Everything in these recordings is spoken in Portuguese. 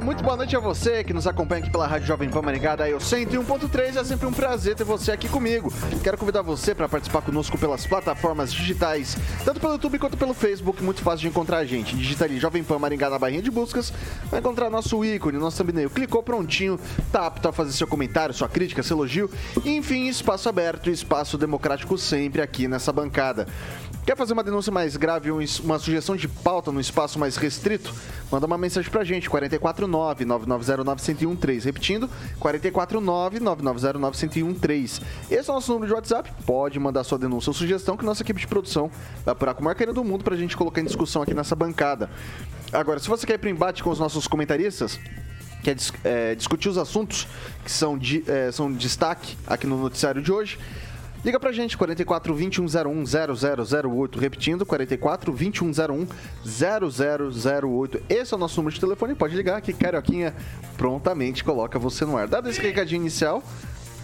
muito boa noite a você que nos acompanha aqui pela Rádio Jovem Pan Maringá, da eu 101.3. É sempre um prazer ter você aqui comigo. Quero convidar você para participar conosco pelas plataformas digitais, tanto pelo YouTube quanto pelo Facebook. Muito fácil de encontrar a gente. Digita ali Jovem Pan Maringá na barrinha de buscas, vai encontrar nosso ícone, nosso thumbnail. Clicou prontinho, tá apto a fazer seu comentário, sua crítica, seu elogio. Enfim, espaço aberto, espaço democrático sempre aqui nessa bancada. Quer fazer uma denúncia mais grave ou uma sugestão de pauta no espaço mais restrito? Manda uma mensagem pra gente, 449-9909-1013. Repetindo, 449-9909-1013. Esse é o nosso número de WhatsApp. Pode mandar sua denúncia ou sugestão que nossa equipe de produção vai apurar com o maior do mundo pra gente colocar em discussão aqui nessa bancada. Agora, se você quer ir pro embate com os nossos comentaristas, quer é, discutir os assuntos que são, de, é, são destaque aqui no noticiário de hoje, Liga pra gente, 44 2101 0008. Repetindo, 44 2101 0008. Esse é o nosso número de telefone. Pode ligar que Carioquinha prontamente coloca você no ar. Dado esse recadinho inicial,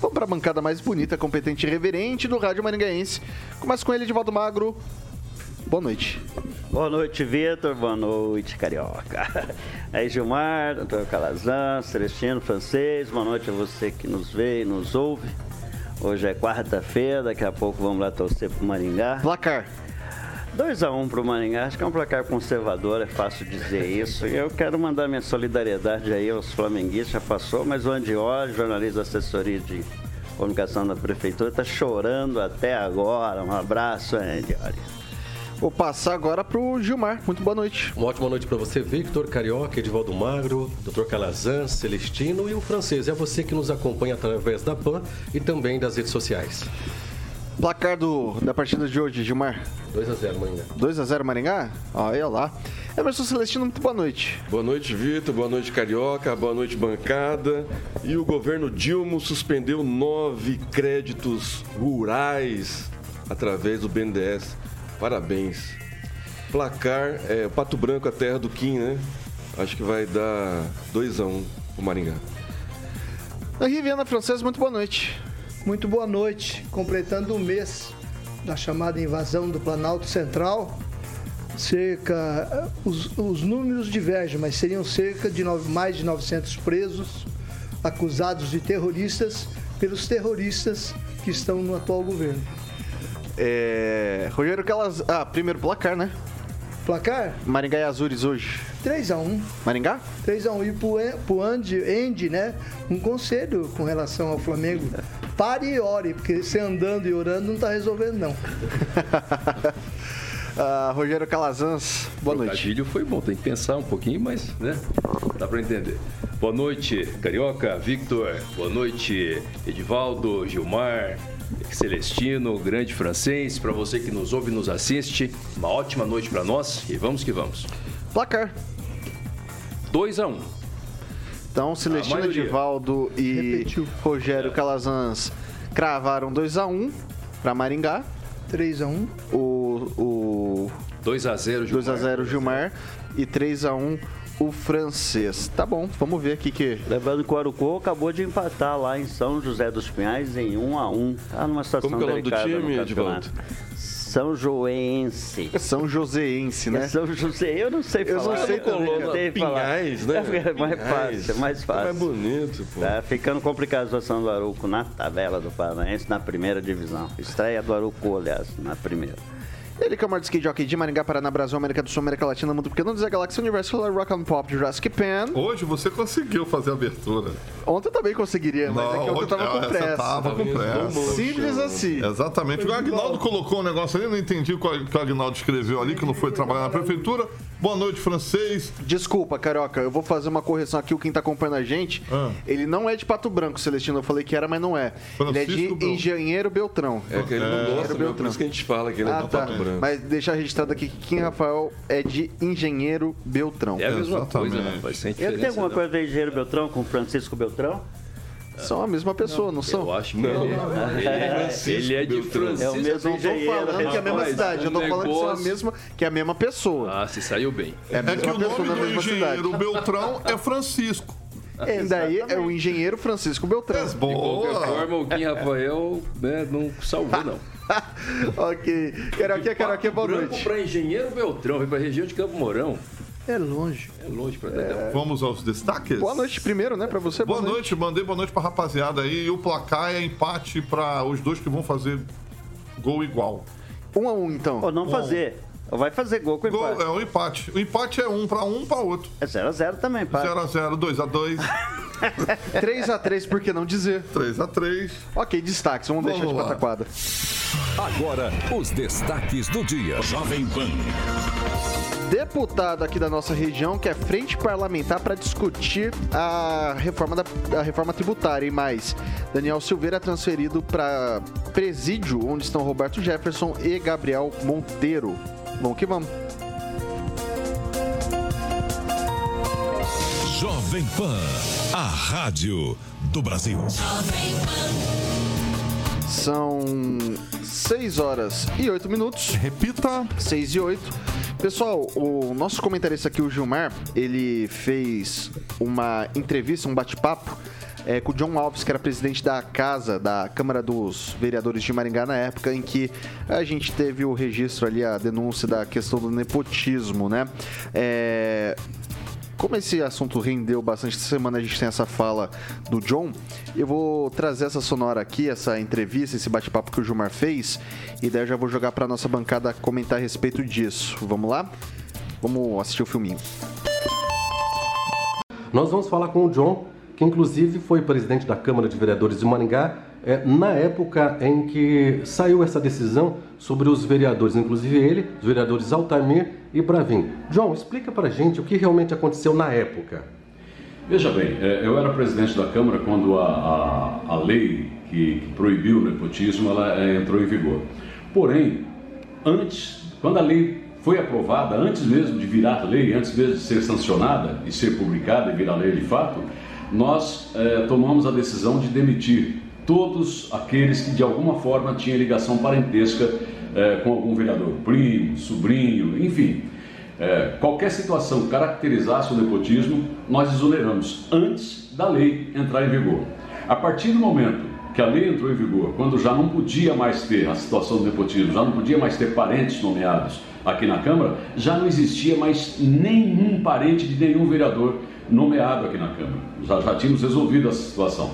vamos pra bancada mais bonita, competente e reverente do Rádio Maringaense. Começa com ele, Divaldo Magro. Boa noite. Boa noite, Vitor. Boa noite, Carioca. Aí, Gilmar, doutor Calazan, Celestino, francês. Boa noite a você que nos vê e nos ouve. Hoje é quarta-feira, daqui a pouco vamos lá torcer pro Maringá. Placar. 2x1 um pro Maringá, acho que é um placar conservador, é fácil dizer isso. Eu quero mandar minha solidariedade aí aos flamenguistas, já passou, mas o Andioli, jornalista da assessoria de comunicação da prefeitura, está chorando até agora. Um abraço, Andioli. Vou passar agora para o Gilmar. Muito boa noite. Uma ótima noite para você, Victor, Carioca, Edivaldo Magro, Dr. Calazan, Celestino e o francês. É você que nos acompanha através da PAN e também das redes sociais. Placar do, da partida de hoje, Gilmar? 2x0 Maringá. 2x0 Maringá? Olha lá. Emerson Celestino, muito boa noite. Boa noite, Vitor. Boa noite, Carioca. Boa noite, bancada. E o governo Dilma suspendeu nove créditos rurais através do BNDES. Parabéns. Placar, é, Pato Branco, a terra do Kim, né? Acho que vai dar 2x1 um pro Maringá. A Riviana Francesa, muito boa noite. Muito boa noite. Completando o um mês da chamada invasão do Planalto Central, cerca. Os, os números divergem, mas seriam cerca de nove, mais de 900 presos acusados de terroristas pelos terroristas que estão no atual governo. É... Rogério Calas. Ah, primeiro placar, né? Placar? Maringá e Azures hoje. 3x1. Maringá? 3x1. E pro, pro Andy, Andy, né? Um conselho com relação ao Flamengo. Pare e ore, porque você andando e orando não tá resolvendo, não. uh, Rogério Calazans, boa noite. O trocadilho foi bom, tem que pensar um pouquinho, mas, né? Dá para entender. Boa noite, Carioca, Victor. Boa noite, Edivaldo, Gilmar, Celestino, grande francês, para você que nos ouve e nos assiste, uma ótima noite para nós e vamos que vamos. Placar. 2 a 1 um. Então, Celestino Edivaldo e Repetiu. Rogério é. Calazans cravaram 2 a 1 um para Maringá. 3 a 1 O, o 2 a 0 Gilmar. 2 a 0 Gilmar e 3 a 1 o francês. Tá bom, vamos ver aqui que. Lembrando que o Arucô acabou de empatar lá em São José dos Pinhais em 1 a 1 Tá numa situação Como que é o nome do time, Edvaldo? São Joense. São Joséense, né? É São José, eu não sei falar. Eu não sei também, não sei Pinhais, falar. né? É mais fácil, é mais fácil. É bonito, pô. Tá ficando complicado a situação do Aruco na tabela do Paranaense, na primeira divisão. Estreia do Aruco, aliás, na primeira. Ele que é o maior skate jockey de Maringá, Paraná, Brasil, América do Sul, América Latina, Mundo Pequeno, Dizer Galáxia, Universo, Rock and Pop, Jurassic Pan. Hoje você conseguiu fazer a abertura. Ontem eu também conseguiria, mas é que ontem eu tava com essa pressa. Tava com pressa. Simples assim. Exatamente. O Agnaldo colocou um negócio ali, não entendi o que o Agnaldo escreveu ali, que não foi trabalhar na prefeitura. Boa noite, francês. Desculpa, Carioca, eu vou fazer uma correção aqui. O quem tá acompanhando a gente, Ah. ele não é de Pato Branco, Celestino. Eu falei que era, mas não é. ele é de Francisco. Engenheiro Beltrão. É que ele não gosta mesmo, Beltrão. por isso que a gente fala que ele é Ah, do tá. Pato Branco. Mas deixar registrado aqui que Kim Rafael é de Engenheiro Beltrão. É a mesma Exatamente. coisa, rapaz. Sem Ele tem diferença, alguma não. coisa de engenheiro Beltrão com Francisco Beltrão? São a mesma pessoa, não, são? Eu acho que ele, ele é, ele é de Francisco. É o mesmo Não tô falando que é a mesma cidade, eu tô falando que são a mesma, que é a mesma pessoa. Ah, se saiu bem. É a É mesma que o pessoa nome do engenheiro Beltrão é Francisco. E daí é o engenheiro Francisco Beltrão. De qualquer forma, o Kim Rafael né, não salvou, não. ok. Caroquinha, Caroquinha, boa Branco noite. para Engenheiro Beltrão, vem para região de Campo Mourão. É longe. É longe para é. Vamos aos destaques? Boa noite primeiro, né, pra você. Boa noite, mandei boa noite pra rapaziada aí. E o placar é empate pra os dois que vão fazer gol igual. Um a um, então. Ou não fazer. Ou vai fazer gol com Gol, empate. é um empate. O empate é um pra um pra outro. É 0x0 também, pá. 0x0, 2x2, 3x3, por que não dizer? 3x3. Ok, destaques, vamos, deixar de Vamos lá. pataquada. Agora, os destaques do dia. Jovem Pan. Deputado aqui da nossa região que é frente parlamentar para discutir a reforma, da, a reforma tributária e mais. Daniel Silveira é transferido para presídio, onde estão Roberto Jefferson e Gabriel Monteiro. Vamos que vamos. Jovem Pan. A rádio do Brasil. São 6 horas e 8 minutos. Repita. 6 e 8. Pessoal, o nosso comentarista aqui, o Gilmar, ele fez uma entrevista, um bate-papo é, com o John Alves, que era presidente da casa, da Câmara dos Vereadores de Maringá, na época em que a gente teve o registro ali, a denúncia da questão do nepotismo, né? É, como esse assunto rendeu bastante essa semana, a gente tem essa fala do John. Eu vou trazer essa sonora aqui, essa entrevista, esse bate-papo que o Gilmar fez, e daí eu já vou jogar para nossa bancada comentar a respeito disso. Vamos lá? Vamos assistir o filminho. Nós vamos falar com o John, que inclusive foi presidente da Câmara de Vereadores de Maringá, é, na época em que saiu essa decisão sobre os vereadores, inclusive ele, os vereadores Altamir e Bravin. John, explica pra gente o que realmente aconteceu na época. Veja bem, é, eu era presidente da Câmara quando a, a, a lei que, que proibiu o nepotismo ela, é, entrou em vigor. Porém, antes, quando a lei foi aprovada, antes mesmo de virar lei, antes mesmo de ser sancionada e ser publicada e virar lei de fato, nós é, tomamos a decisão de demitir todos aqueles que de alguma forma tinham ligação parentesca é, com algum vereador, primo, sobrinho, enfim. É, qualquer situação que caracterizasse o nepotismo, nós exoneramos antes da lei entrar em vigor. A partir do momento que a lei entrou em vigor, quando já não podia mais ter a situação do nepotismo, já não podia mais ter parentes nomeados aqui na Câmara, já não existia mais nenhum parente de nenhum vereador nomeado aqui na Câmara. Já, já tínhamos resolvido essa situação.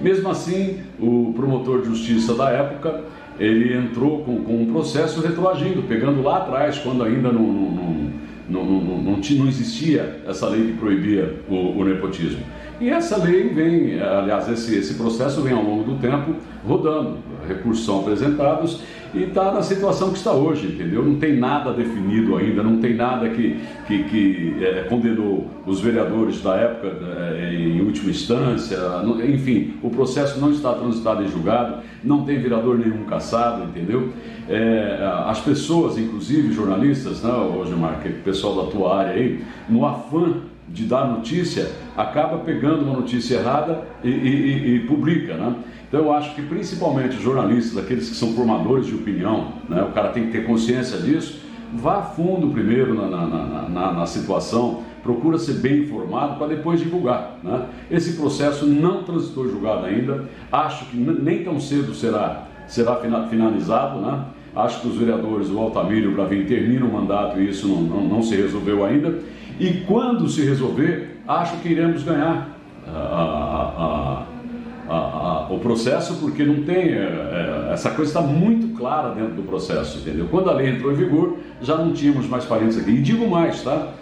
Mesmo assim, o promotor de justiça da época, ele entrou com, com um processo retroagindo, pegando lá atrás, quando ainda não, não, não, não, não, existia essa lei que proibia o, o nepotismo. E essa lei vem, aliás, esse, esse processo vem ao longo do tempo rodando, recursos são apresentados e está na situação que está hoje, entendeu? Não tem nada definido ainda, não tem nada que, que, que eh, condenou os vereadores da época eh, em última instância, não- enfim, o processo não está transitado em julgado, não tem vereador nenhum caçado, entendeu? Eh, as pessoas, inclusive jornalistas, né, hoje, Marco, o pessoal da tua área aí, no afã de dar notícia, acaba pegando uma notícia errada e, e- e- e publica, né? Então eu acho que principalmente os jornalistas, aqueles que são formadores de opinião, né? o cara tem que ter consciência disso, vá fundo primeiro na, na- na- na- situação, procura ser bem informado para depois divulgar. Né? Esse processo não transitou julgado ainda, acho que nem tão cedo será, será fina- finalizado, né? Acho que os vereadores, o Altamir e o Bravin terminam o mandato e isso não, não- não se resolveu ainda. E quando se resolver, acho que iremos ganhar a, a- a- a, a, o processo, porque não tem. É, é, essa coisa está muito clara dentro do processo, entendeu? Quando a lei entrou em vigor, já não tínhamos mais parentes aqui. E digo mais, tá?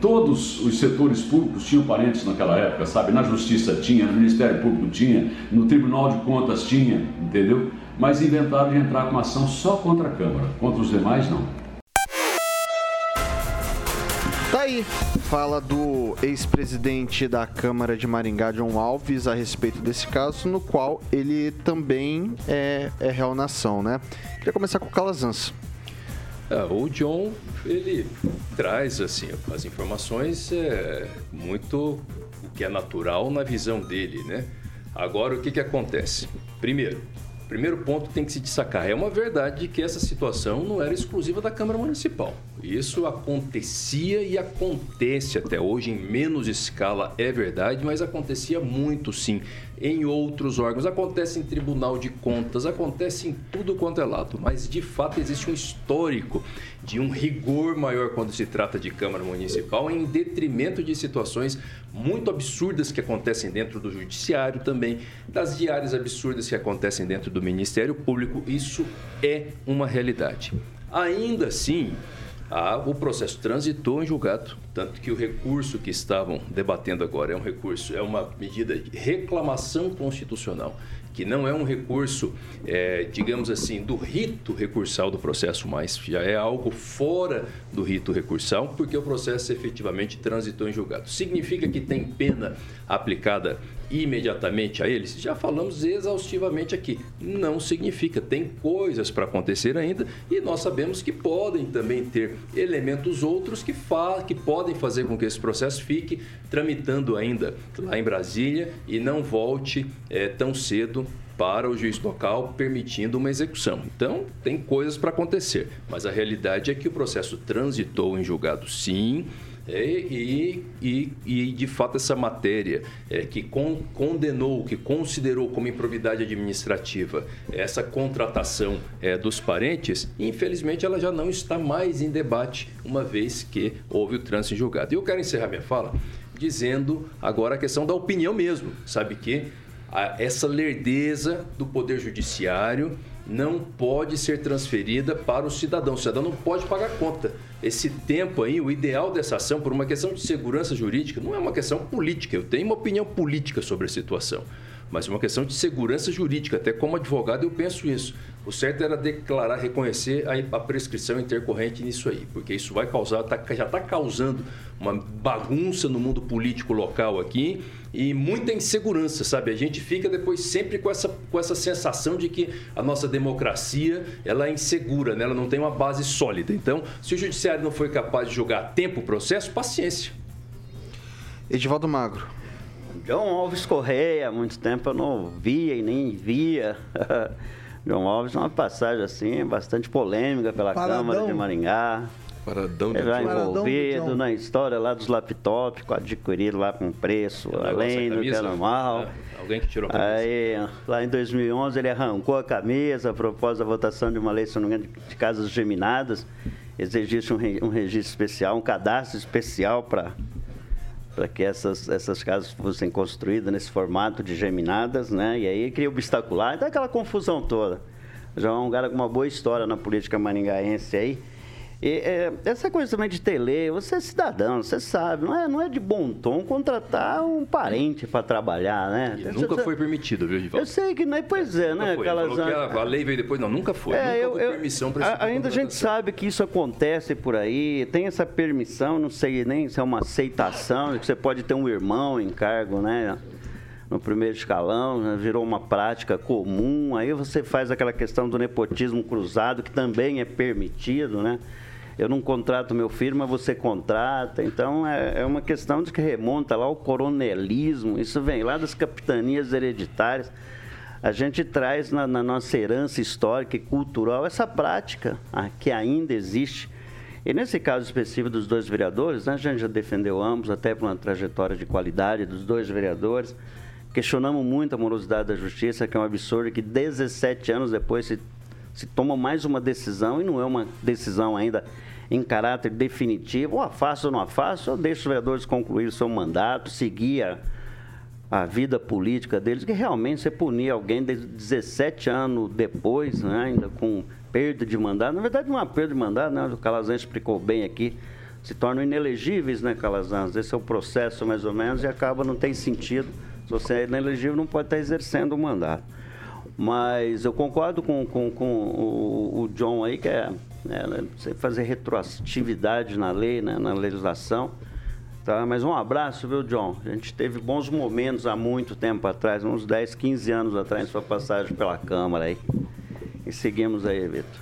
Todos os setores públicos tinham parentes naquela época, sabe? Na Justiça tinha, no Ministério Público tinha, no Tribunal de Contas tinha, entendeu? Mas inventaram de entrar com ação só contra a Câmara, contra os demais não. Fala do ex-presidente da Câmara de Maringá, John Alves, a respeito desse caso, no qual ele também é, é réu na ação, né? Queria começar com o Calazans. É, o John, ele traz assim as informações é, muito o que é natural na visão dele, né? Agora, o que, que acontece? Primeiro, primeiro ponto tem que se destacar. É uma verdade que essa situação não era exclusiva da Câmara Municipal. Isso acontecia e acontece até hoje em menos escala, é verdade, mas acontecia muito sim em outros órgãos, acontece em Tribunal de Contas, acontece em tudo quanto é lado, mas de fato existe um histórico de um rigor maior quando se trata de Câmara Municipal, em detrimento de situações muito absurdas que acontecem dentro do Judiciário também, das diárias absurdas que acontecem dentro do Ministério Público. Isso é uma realidade. Ainda assim, ah, o processo transitou em julgado, tanto que o recurso que estavam debatendo agora é um recurso, é uma medida de reclamação constitucional que não é um recurso, é, digamos assim, do rito recursal do processo, mas já é algo fora do rito recursal, porque o processo efetivamente transitou em julgado. Significa que tem pena aplicada imediatamente a eles? Já falamos exaustivamente aqui. Não significa, tem coisas para acontecer ainda e nós sabemos que podem também ter elementos outros que, que podem fazer com que esse processo fique tramitando ainda lá em Brasília e não volte é, tão cedo para o juiz local, permitindo uma execução. Então, tem coisas para acontecer, mas a realidade é que o processo transitou em julgado sim. É, e, e, e, de fato, essa matéria é, que con, condenou, que considerou como improvidade administrativa essa contratação é, dos parentes, infelizmente ela já não está mais em debate, uma vez que houve o trânsito em julgado. E eu quero encerrar minha fala dizendo agora a questão da opinião mesmo. Sabe que essa lerdeza do Poder Judiciário não pode ser transferida para o cidadão. O cidadão não pode pagar conta. Esse tempo aí, o ideal dessa ação, por uma questão de segurança jurídica, não é uma questão política. Eu tenho uma opinião política sobre a situação mas é uma questão de segurança jurídica. Até como advogado eu penso isso. O certo era declarar, reconhecer a, prescrição intercorrente nisso aí, porque isso vai causar, tá, já está causando uma bagunça no mundo político local aqui e muita insegurança, sabe? A gente fica depois sempre com essa, com essa sensação de que a nossa democracia ela é insegura, né? ela não tem uma base sólida. Então, se o judiciário não foi capaz de jogar a tempo o processo, paciência. Edivaldo Magro. João Alves Correia, há muito tempo eu não via e nem via. João Alves é uma passagem assim, bastante polêmica pela Paradão. Câmara de Maringá. Paradão de é envolvido na história lá dos laptops, adquirido lá com preço, além do que é normal. É, alguém que tirou a camisa. Aí, lá em 2011, ele arrancou a camisa a propósito da votação de uma lei, se não me engano, de casas geminadas. Exigisse um, um registro especial, um cadastro especial para para que essas, essas casas fossem construídas nesse formato de geminadas, né? E aí cria obstacular, então aquela confusão toda. Já é um cara com uma boa história na política maringaense aí. E, é, essa coisa também de tele, você é cidadão, você sabe, não é, não é de bom tom contratar um parente para trabalhar, né? E nunca você, foi permitido, viu, Givaldo? Eu sei que não é, pois é, né? Foi. Aquelas, a, lei veio depois, não, nunca foi. É, nunca eu, eu, permissão para Ainda a gente sabe que isso acontece por aí, tem essa permissão, não sei nem se é uma aceitação, que você pode ter um irmão em cargo, né? no primeiro escalão, né? virou uma prática comum. Aí você faz aquela questão do nepotismo cruzado, que também é permitido, né? Eu não contrato meu filho, mas você contrata. Então é, é uma questão de que remonta lá ao coronelismo, isso vem lá das capitanias hereditárias. A gente traz na, na nossa herança histórica e cultural essa prática ah, que ainda existe. E nesse caso específico dos dois vereadores, né, a gente já defendeu ambos, até por uma trajetória de qualidade dos dois vereadores. Questionamos muito a morosidade da justiça, que é um absurdo que 17 anos depois se, se toma mais uma decisão, e não é uma decisão ainda em caráter definitivo, ou afasto ou não afasto, ou deixo os vereadores concluir o seu mandato, seguir a, a vida política deles, que realmente você punir alguém de 17 anos depois, né, ainda com perda de mandato, na verdade não é perda de mandato, né, o Calazan explicou bem aqui, se tornam inelegíveis, né, Calazans? Esse é o processo, mais ou menos, e acaba, não tem sentido. Se você é inelegível, não pode estar exercendo o mandato. Mas eu concordo com, com, com o, o John aí, que é né, você fazer retroatividade na lei, né, na legislação. Tá? Mas um abraço, viu, John? A gente teve bons momentos há muito tempo atrás, uns 10, 15 anos atrás, sua passagem pela Câmara aí. E seguimos aí, Vitor.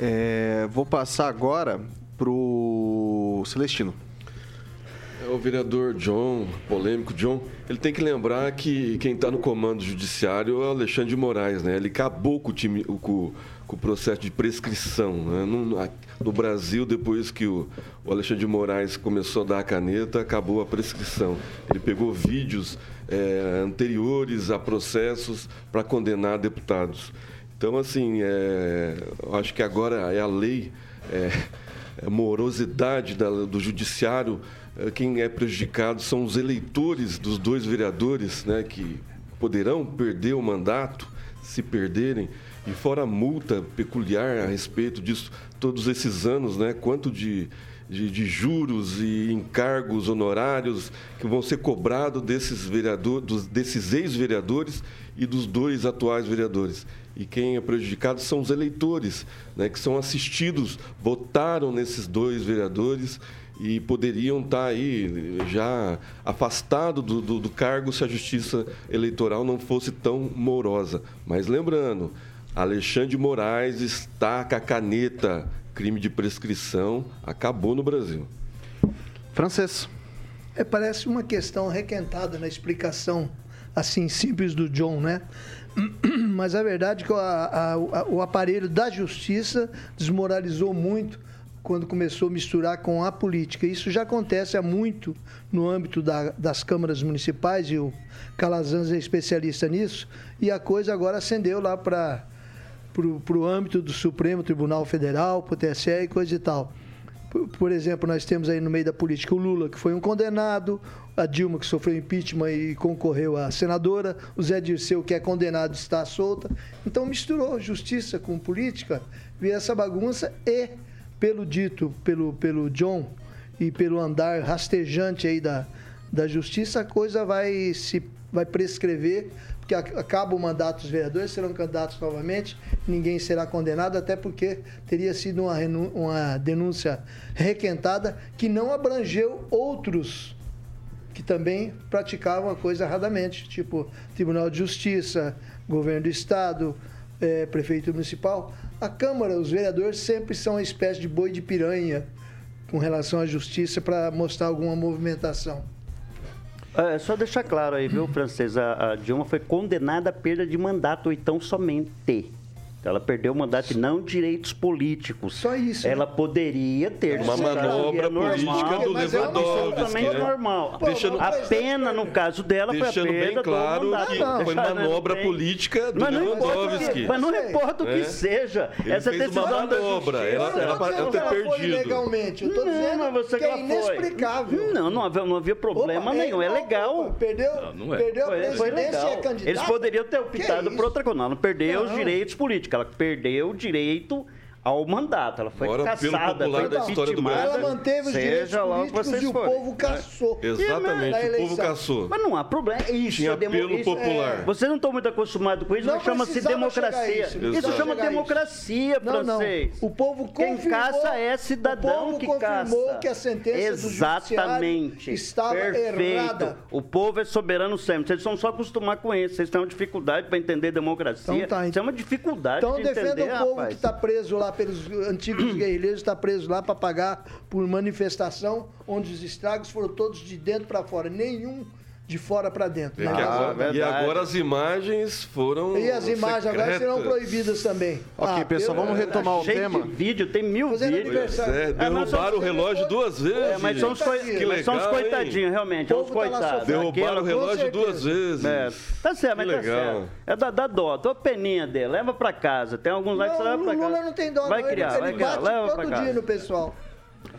É, vou passar agora pro Celestino. É o vereador John, polêmico John, ele tem que lembrar que quem está no comando judiciário é o Alexandre de Moraes, né? Ele acabou com o, time, com, com o processo de prescrição. Né? No, no, Brasil, depois que o, o, Alexandre de Moraes começou a dar a caneta, acabou a prescrição. Ele pegou vídeos é, anteriores a processos para condenar deputados. Então, assim, é, acho que agora é a lei, é, a morosidade da, do judiciário quem é prejudicado são os eleitores dos dois vereadores, né, que poderão perder o mandato se perderem, e fora a multa peculiar a respeito disso, todos esses anos, né, quanto de, de, de juros e encargos honorários que vão ser cobrados desses, desses ex-vereadores e dos dois atuais vereadores. E quem é prejudicado são os eleitores, né, que são assistidos, votaram nesses dois vereadores e poderiam estar aí já afastados do, do, do, cargo se a justiça eleitoral não fosse tão morosa. Mas lembrando, Alexandre Moraes está com a caneta. Crime de prescrição acabou no Brasil. Francês. É, parece uma questão requentada na explicação assim simples do John, né? Mas a verdade é que a, a, o aparelho da justiça desmoralizou muito quando começou a misturar com a política. Isso já acontece há muito no âmbito da, das câmaras municipais, e o Calazans é especialista nisso, e a coisa agora ascendeu lá para o âmbito do Supremo Tribunal Federal, para o TSE e coisa e tal. Por, por, exemplo, nós temos aí no meio da política o Lula, que foi um condenado, a Dilma, que sofreu impeachment e concorreu a senadora, o Zé Dirceu, que é condenado, está solta. Então misturou justiça com política, viu essa bagunça e pelo dito pelo, pelo John e pelo andar rastejante aí da, da justiça, a coisa vai se vai prescrever, porque acaba o mandato dos vereadores, serão candidatos novamente, ninguém será condenado, até porque teria sido uma, uma denúncia requentada que não abrangeu outros que também praticavam a coisa erradamente, tipo Tribunal de Justiça, Governo do Estado, é, Prefeito Municipal a Câmara, os vereadores sempre são uma espécie de boi de piranha com relação à justiça para mostrar alguma movimentação. É, só deixar claro aí, viu, francês? A, a Dilma foi condenada à perda de mandato, então somente. Ela perdeu o mandato e não direitos políticos. Só isso. Ela né? poderia ter uma manobra política do é Lewandowski. É normal. Deixando, a pena, no caso dela, foi a perda bem claro que não, foi manobra política do mas Lewandowski. Mas não importa o que é. seja. Ele essa fez decisão uma manobra. Ela, ela, ela ter perdido. legalmente. Eu estou dizendo você que é inexplicável. Não, não havia, não havia problema Opa, nenhum. É legal. Perdeu, não, não é. perdeu a presidência e candidato. Eles poderiam ter optado por outra coisa. Não, não perdeu os direitos políticos ela perdeu o direito ao mandato. Ela foi Agora, caçada, foi da história do Ela manteve os direitos políticos e o povo caçou. É, exatamente, o povo caçou. Mas não há problema. Isso Tinha é apelo isso, popular. É. Vocês não estão muito acostumados com isso, não mas chama-se democracia. Isso, isso chama democracia, não, francês. Não. O povo confirmou, Quem caça é cidadão que caça. O povo que a sentença Exatamente. do estava Perfeito. errada. O povo é soberano sempre. Vocês são só acostumar com isso. Vocês têm uma dificuldade para entender democracia. Então, tá. Isso é uma dificuldade então, de entender, Então defenda o povo que está preso lá pelos antigos guerrilheiros, está preso lá para pagar por manifestação, onde os estragos foram todos de dentro para fora. Nenhum de fora para dentro. É agora, e agora as imagens foram. E as imagens secretas. agora serão proibidas também. Ok, ah, pessoal, vamos retomar o tema. De vídeo, tem mil Fazendo vídeos. É, derrubaram o relógio duas vezes. É, mas são os, legal, são os coitadinhos, realmente. São os tá coitados. Derrubaram o relógio duas vezes. É, tá certo, mas que tá legal. certo. É da, da dó, tô peninha dele, leva para casa. Tem alguns lá que você leva para casa. O Lula não tem dó, vai criar, ele, vai criar, bate leva todo dia no pessoal.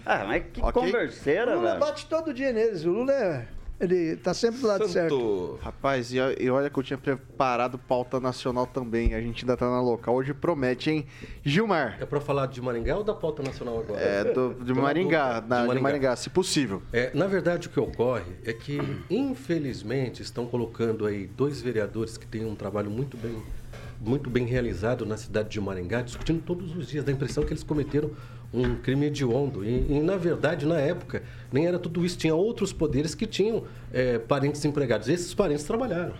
Ah, mas que okay. converseira, velho. O Lula bate todo dia neles. O Lula é Ele tá sempre do lado certo. Rapaz, e, e olha que eu tinha preparado pauta nacional também. A gente ainda tá na local. Hoje promete, hein? Gilmar. É pra falar de Maringá ou da pauta nacional agora? É, do- de Maringá, dúvida. na- De de Maringá. Maringá, se possível. É, na verdade, o que ocorre é que, infelizmente, estão colocando aí dois vereadores que têm um trabalho muito bem, muito bem realizado na cidade de Maringá, discutindo todos os dias. Dá a impressão que eles cometeram um crime hediondo. E, e, na verdade, na época, nem era tudo isso. Tinha outros poderes que tinham é, parentes empregados. Esses parentes trabalharam.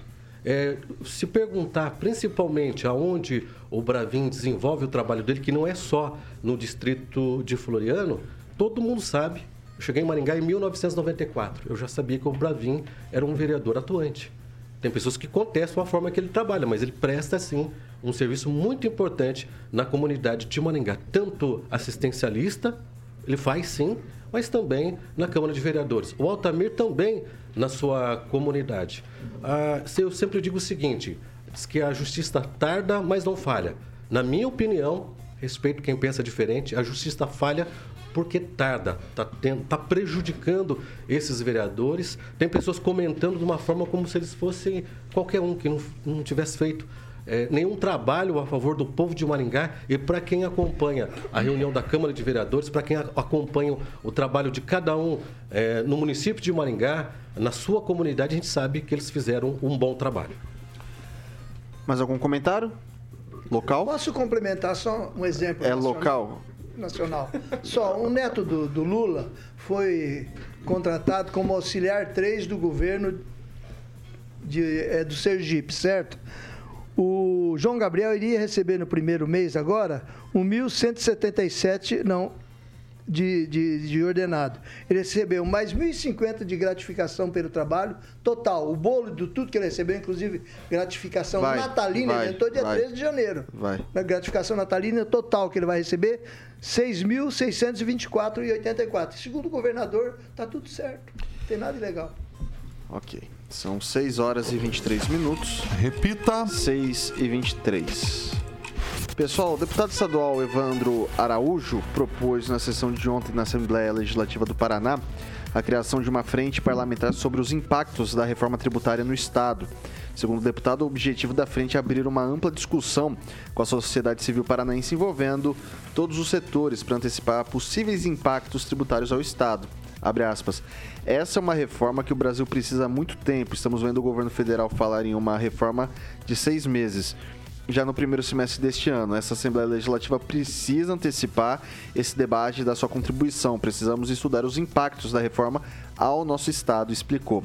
É, se perguntar principalmente aonde o Bravin desenvolve o trabalho dele, que não é só no distrito de Floriano, todo mundo sabe. Eu cheguei em Maringá em 1994. Eu já sabia que o Bravin era um vereador atuante. Tem pessoas que contestam a forma que ele trabalha, mas ele presta sim um serviço muito importante na comunidade de Maringá, tanto assistencialista, ele faz sim, mas também na Câmara de Vereadores. O Altamir também na sua comunidade. Ah, eu sempre digo o seguinte: diz que a justiça tarda, mas não falha. Na minha opinião, respeito quem pensa diferente, a justiça falha porque tarda, está tá prejudicando esses vereadores. Tem pessoas comentando de uma forma como se eles fossem qualquer um que não, não tivesse feito é, nenhum trabalho a favor do povo de Maringá e para quem acompanha a reunião da Câmara de Vereadores, para quem a- acompanha o trabalho de cada um é, no município de Maringá, na sua comunidade, a gente sabe que eles fizeram um bom trabalho. Mais algum comentário? Local? Posso complementar só um exemplo? É nacional? local. Nacional. Só, um neto do, do Lula foi contratado como auxiliar 3 do governo de, é, do Sergipe, certo? O João Gabriel iria receber no primeiro mês agora 1.177, não, de, de, de ordenado. Ele recebeu mais 1.050 de gratificação pelo trabalho, total. O bolo de tudo que ele recebeu, inclusive gratificação Vai, natalina, vai, ele entrou dia vai. 13 de janeiro. Vai. Na gratificação natalina total que ele vai receber, 6.624,84. Segundo o governador, tá tudo certo. Não tem nada ilegal. Ok. São 6 horas e 23 minutos. Repita. 6 e 23. Pessoal, o deputado estadual Evandro Araújo propôs na sessão de ontem na Assembleia Legislativa do Paraná a criação de uma frente parlamentar sobre os impactos da reforma tributária no Estado. Segundo o deputado, o objetivo da frente é abrir uma ampla discussão com a sociedade civil paranaense envolvendo todos os setores para antecipar possíveis impactos tributários ao Estado. Essa é uma reforma que o Brasil precisa há muito tempo. Estamos vendo o governo federal falar em uma reforma de seis meses. Já no primeiro semestre deste ano, essa Assembleia Legislativa precisa antecipar esse debate da sua contribuição. Precisamos estudar os impactos da reforma ao nosso Estado, explicou.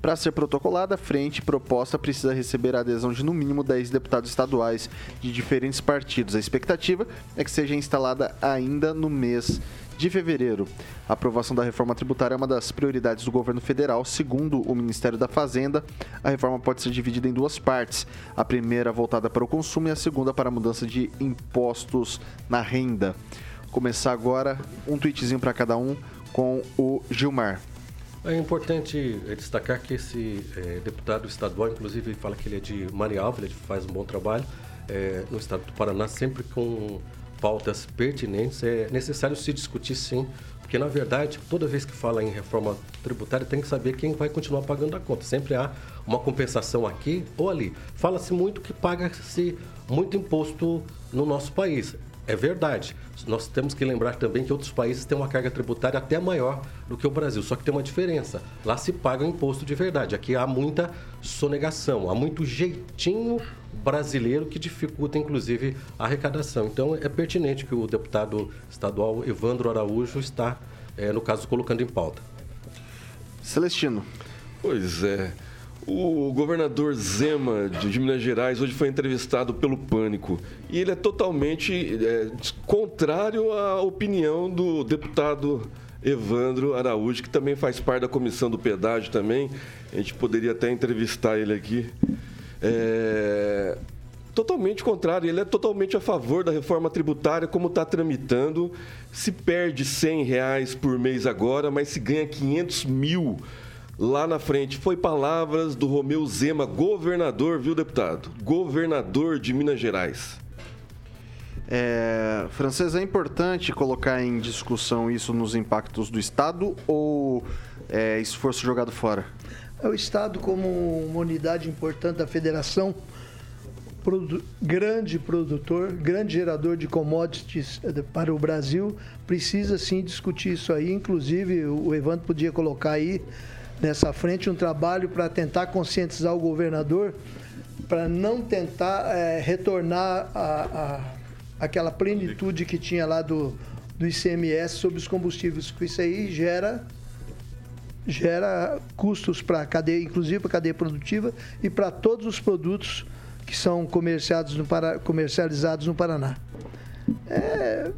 Para ser protocolada, a frente proposta precisa receber a adesão de no mínimo 10 deputados estaduais de diferentes partidos. A expectativa é que seja instalada ainda no mês de fevereiro. A aprovação da reforma tributária é uma das prioridades do governo federal. Segundo o Ministério da Fazenda, a reforma pode ser dividida em duas partes. A primeira voltada para o consumo e a segunda para a mudança de impostos na renda. Começar agora um tweetzinho para cada um com o Gilmar. É importante destacar que esse eh, deputado estadual, inclusive, fala que ele é de Marialva, ele faz um bom trabalho eh, no estado do Paraná, sempre com pautas pertinentes. É necessário se discutir, sim, porque, na verdade, toda vez que fala em reforma tributária, tem que saber quem vai continuar pagando a conta. Sempre há uma compensação aqui ou ali. Fala-se muito que paga-se muito imposto no nosso país. É verdade. Nós temos que lembrar também que outros países têm uma carga tributária até maior do que o Brasil. Só que tem uma diferença. Lá se paga o imposto de verdade. Aqui há muita sonegação, há muito jeitinho brasileiro que dificulta, inclusive, a arrecadação. Então, é pertinente que o deputado estadual Evandro Araújo está, eh, no caso, colocando em pauta. Celestino. Pois é. O governador Zema de, Minas Gerais hoje foi entrevistado pelo Pânico e ele é totalmente é, contrário à opinião do deputado Evandro Araújo, que também faz parte da comissão do pedágio também. A gente poderia até entrevistar ele aqui. É, totalmente contrário, ele é totalmente a favor da reforma tributária como está tramitando. Se perde 100 reais por mês agora, mas se ganha 500 mil lá na frente. Foi palavras do Romeu Zema, governador, viu, deputado? Governador de Minas Gerais. É, Francês, é importante colocar em discussão isso nos impactos do Estado ou é esforço jogado fora? É o Estado, como uma unidade importante da federação, produ grande produtor, grande gerador de commodities eh, para o Brasil, precisa sim discutir isso aí. Inclusive, o Evandro podia colocar aí nessa frente um trabalho para tentar conscientizar o governador para não tentar é, retornar a, a, aquela plenitude que tinha lá do, do ICMS sobre os combustíveis, porque isso aí gera gera custos para a cadeia, inclusive para a cadeia produtiva e para todos os produtos que são comercializados no, Pará, comercializados no Paraná. É,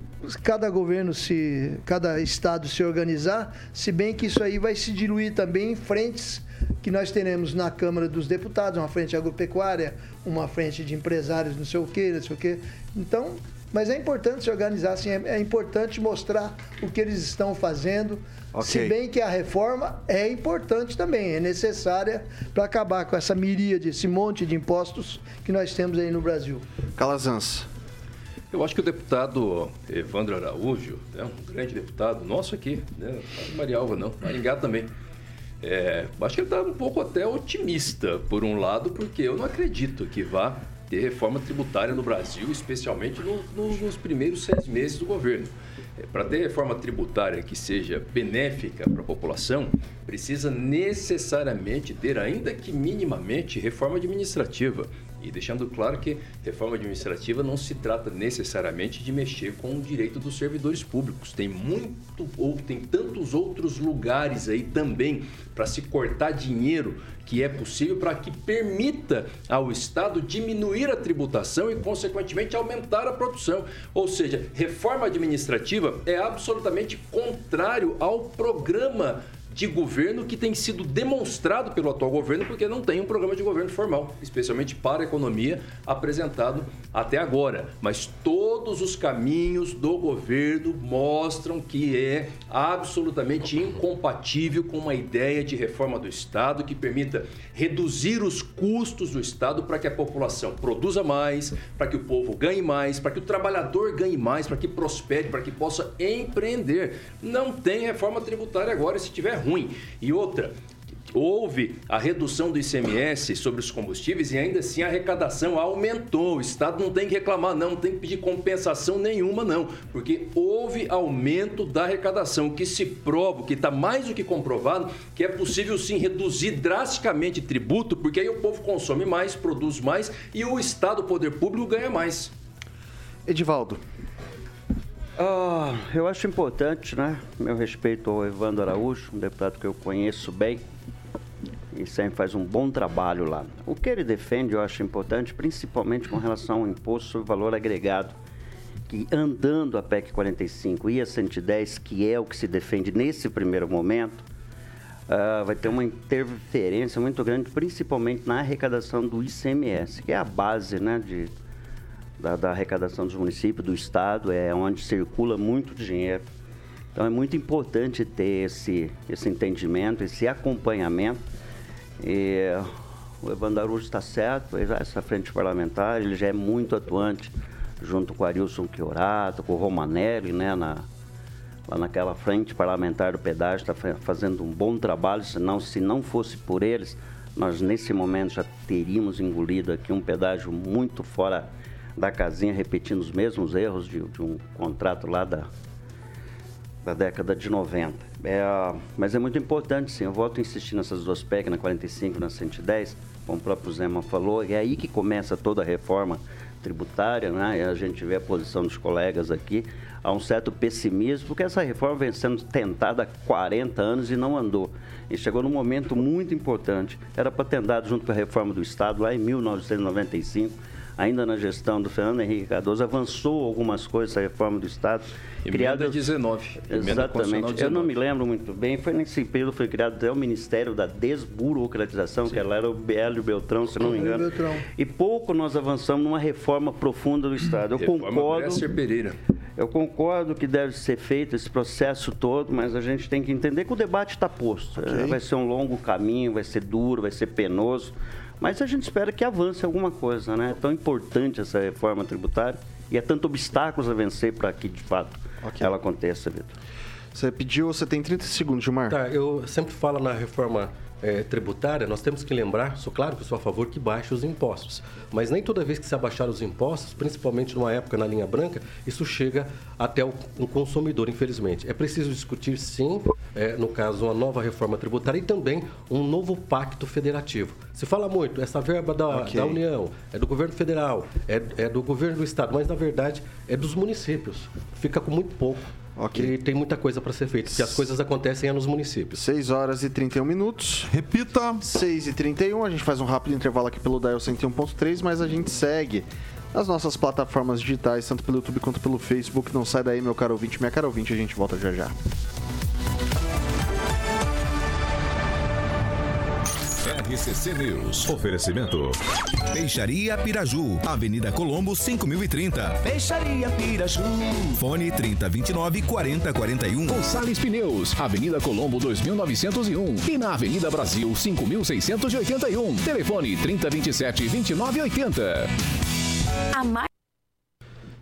cada governo se, cada estado se organizar, se bem que isso aí vai se diluir também em frentes que nós teremos na Câmara dos Deputados, uma frente agropecuária, uma frente de empresários, não sei o quê, não sei o quê. Então, mas é importante se organizar, assim, é, é importante mostrar o que eles estão fazendo. Okay. Se bem que a reforma é importante também, é necessária para acabar com essa miríade, esse monte de impostos que nós temos aí no Brasil. Calazans. Eu acho que o deputado Evandro Araújo, é um grande deputado nosso aqui, né? Marialva não, Maringá também. É, acho que ele está um pouco até otimista, por um lado, porque eu não acredito que vá ter reforma tributária no Brasil, especialmente no, no, nos primeiros seis meses do governo. É, para ter reforma tributária que seja benéfica para a população, precisa necessariamente ter, ainda que minimamente, reforma administrativa. E deixando claro que reforma administrativa não se trata necessariamente de mexer com o direito dos servidores públicos. Tem muito ou tem tantos outros lugares aí também para se cortar dinheiro que é possível para que permita ao Estado diminuir a tributação e, consequentemente, aumentar a produção. Ou seja, reforma administrativa é absolutamente contrário ao programa de governo que tem sido demonstrado pelo atual governo, porque não tem um programa de governo formal, especialmente para a economia, apresentado até agora. Mas todos os caminhos do governo mostram que é absolutamente incompatível com uma ideia de reforma do Estado que permita reduzir os custos do Estado para que a população produza mais, para que o povo ganhe mais, para que o trabalhador ganhe mais, para que prospere, para que possa empreender. Não tem reforma tributária agora. Se tiver ruim. E outra, houve a redução do ICMS sobre os combustíveis e ainda assim a arrecadação aumentou. O Estado não tem que reclamar, não, não tem que pedir compensação nenhuma, não, porque houve aumento da arrecadação, que se prova, que está mais do que comprovado, que é possível sim reduzir drasticamente tributo, porque aí o povo consome mais, produz mais e o Estado, o poder público, ganha mais. Edivaldo. Ah, eu acho importante, né? Meu respeito ao Evandro Araújo, um deputado que eu conheço bem e sempre faz um bom trabalho lá. O que ele defende eu acho importante, principalmente com relação ao imposto sobre valor agregado, que andando a PEC 45 e a 110, que é o que se defende nesse primeiro momento, uh, vai ter uma interferência muito grande, principalmente na arrecadação do ICMS, que é a base né, de da, da, arrecadação dos municípios, do Estado, é onde circula muito dinheiro. Então é muito importante ter esse, esse entendimento, esse acompanhamento. E o Evandro está certo, essa frente parlamentar, ele já é muito atuante, junto com o Arilson Chiorato, com o Romanelli, né, na, lá naquela frente parlamentar do pedágio, está fazendo um bom trabalho, senão, se não fosse por eles, nós nesse momento já teríamos engolido aqui um pedágio muito fora da casinha repetindo os mesmos erros de, de um contrato lá da, da década de 90. É, mas é muito importante, sim. Eu volto a insistir nessas duas PEC, na 45 e na 110, como o próprio Zema falou, é aí que começa toda a reforma tributária, né? E a gente vê a posição dos colegas aqui. Há um certo pessimismo, porque essa reforma vem sendo tentada há 40 anos e não andou. E chegou num momento muito importante. Era para ter andado junto com a reforma do Estado lá em 1995 ainda na gestão do Fernando Henrique Cardoso, avançou algumas coisas, a reforma do Estado. Emenda criado, 19. Exatamente. 19. Eu não me lembro muito bem, foi nesse período foi criado até o Ministério da Desburocratização, Sim. que ela era o Bélio Beltrão, se não me engano. Beltrão. E pouco nós avançamos numa reforma profunda do Estado. Eu reforma concordo. Pereira. Eu concordo que deve ser feito esse processo todo, mas a gente tem que entender que o debate está posto. Okay. Vai ser um longo caminho, vai ser duro, vai ser penoso. Mas a gente espera que avance alguma coisa, né? É tão importante essa reforma tributária. E é tanto obstáculos a vencer para que, de fato, ela aconteça, Vitor. Você pediu, você tem 30 segundos, Gilmar. Tá, eu sempre falo na reforma eh, tributária, nós temos que lembrar, sou claro que eu sou a favor que baixe os impostos, mas nem toda vez que se abaixar os impostos, principalmente numa época na linha branca, isso chega até o, o consumidor, infelizmente. É preciso discutir, sim, eh, no caso, uma nova reforma tributária e também um novo pacto federativo. Se fala muito, essa verba da, Ok. da União, é do governo federal, é, é do governo do estado, mas na verdade é dos municípios. Fica com muito pouco. Ok. E tem muita coisa para ser feita, porque as coisas acontecem é nos municípios. 6 horas e 31 minutos. Repita. 6 e 31 a gente faz um rápido intervalo aqui pelo Dial 101.3, mas a gente segue nas nossas plataformas digitais, tanto pelo YouTube quanto pelo Facebook. Não sai daí, meu caro ouvinte, minha cara ouvinte, a gente volta já já. RCC News. Oferecimento. Peixaria Piraju, Avenida Colombo 5030. Peixaria Piraju. Fone 3029 4041. Gonçalves Pneus, Avenida Colombo 2901 e na Avenida Brasil 5681. Telefone 3027 2980. A mais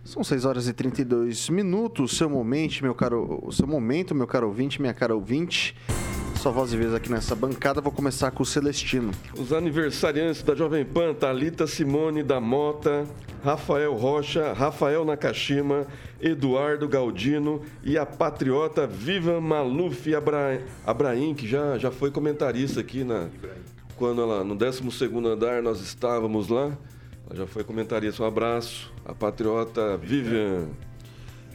São 6 horas e 32 minutos. Seu momento, meu caro, o seu momento, meu caro ouvinte, minha cara ouvinte. Sua voz e vez aqui nessa bancada. Vou começar com o Celestino. Os aniversariantes da Jovem Pan, Thalita Simone da Mota, Rafael Rocha, Rafael Nakashima, Eduardo Galdino e a patriota Vivian Maluf Abra... Abraim, que já, já foi comentarista aqui na, quando ela, no 12º andar nós estávamos lá. Ela já foi comentarista. Um abraço. A patriota Vivian.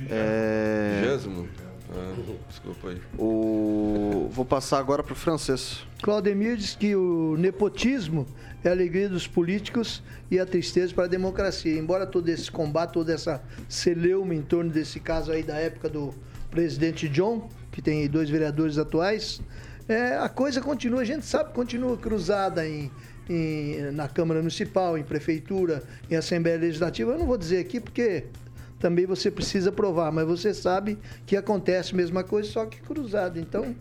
É... Vigésimo? Ah, desculpa aí. O... Vou passar agora para o francês. Claudemir diz que o nepotismo é a alegria dos políticos e a tristeza para a democracia. Embora todo esse combate, toda essa celeuma em torno desse caso aí da época do presidente John, que tem aí dois vereadores atuais, é, a coisa continua, a gente sabe, continua cruzada em, em- na Câmara Municipal, em Prefeitura, em Assembleia Legislativa. Eu não vou dizer aqui porque também você precisa provar, mas você sabe que acontece a mesma coisa, só que cruzada. Então,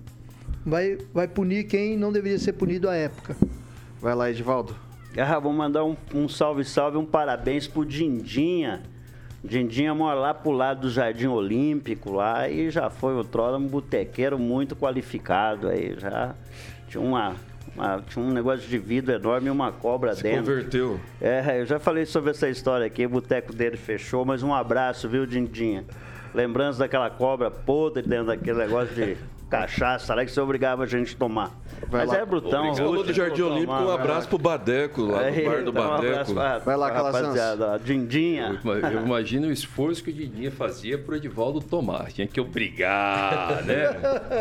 vai, vai punir quem não deveria ser punido à época. Vai lá, Edivaldo. Ah, vou mandar um, um salve, salve, um parabéns pro Dindinha. Dindinha mora lá pro lado do Jardim Olímpico lá e já foi outrora um botequeiro muito qualificado aí, já tinha uma, uma- tinha um negócio de vidro enorme e uma cobra Se dentro. converteu. É, eu já falei sobre essa história aqui, o boteco dele fechou, mas um abraço, viu, Dindinha? Lembrança daquela cobra podre dentro daquele negócio de cachaça lá que você obrigava a gente a tomar. mas lá. é brutão. Você falou do Jardim Olímpico, um abraço pro Badeco, lá no bar do então, um abraço Badeco. pra- Vai lá, rapaziada, Dindinha. Eu Eu imagino o esforço que o Didinha fazia pro Edivaldo tomar. Tinha que obrigar, né?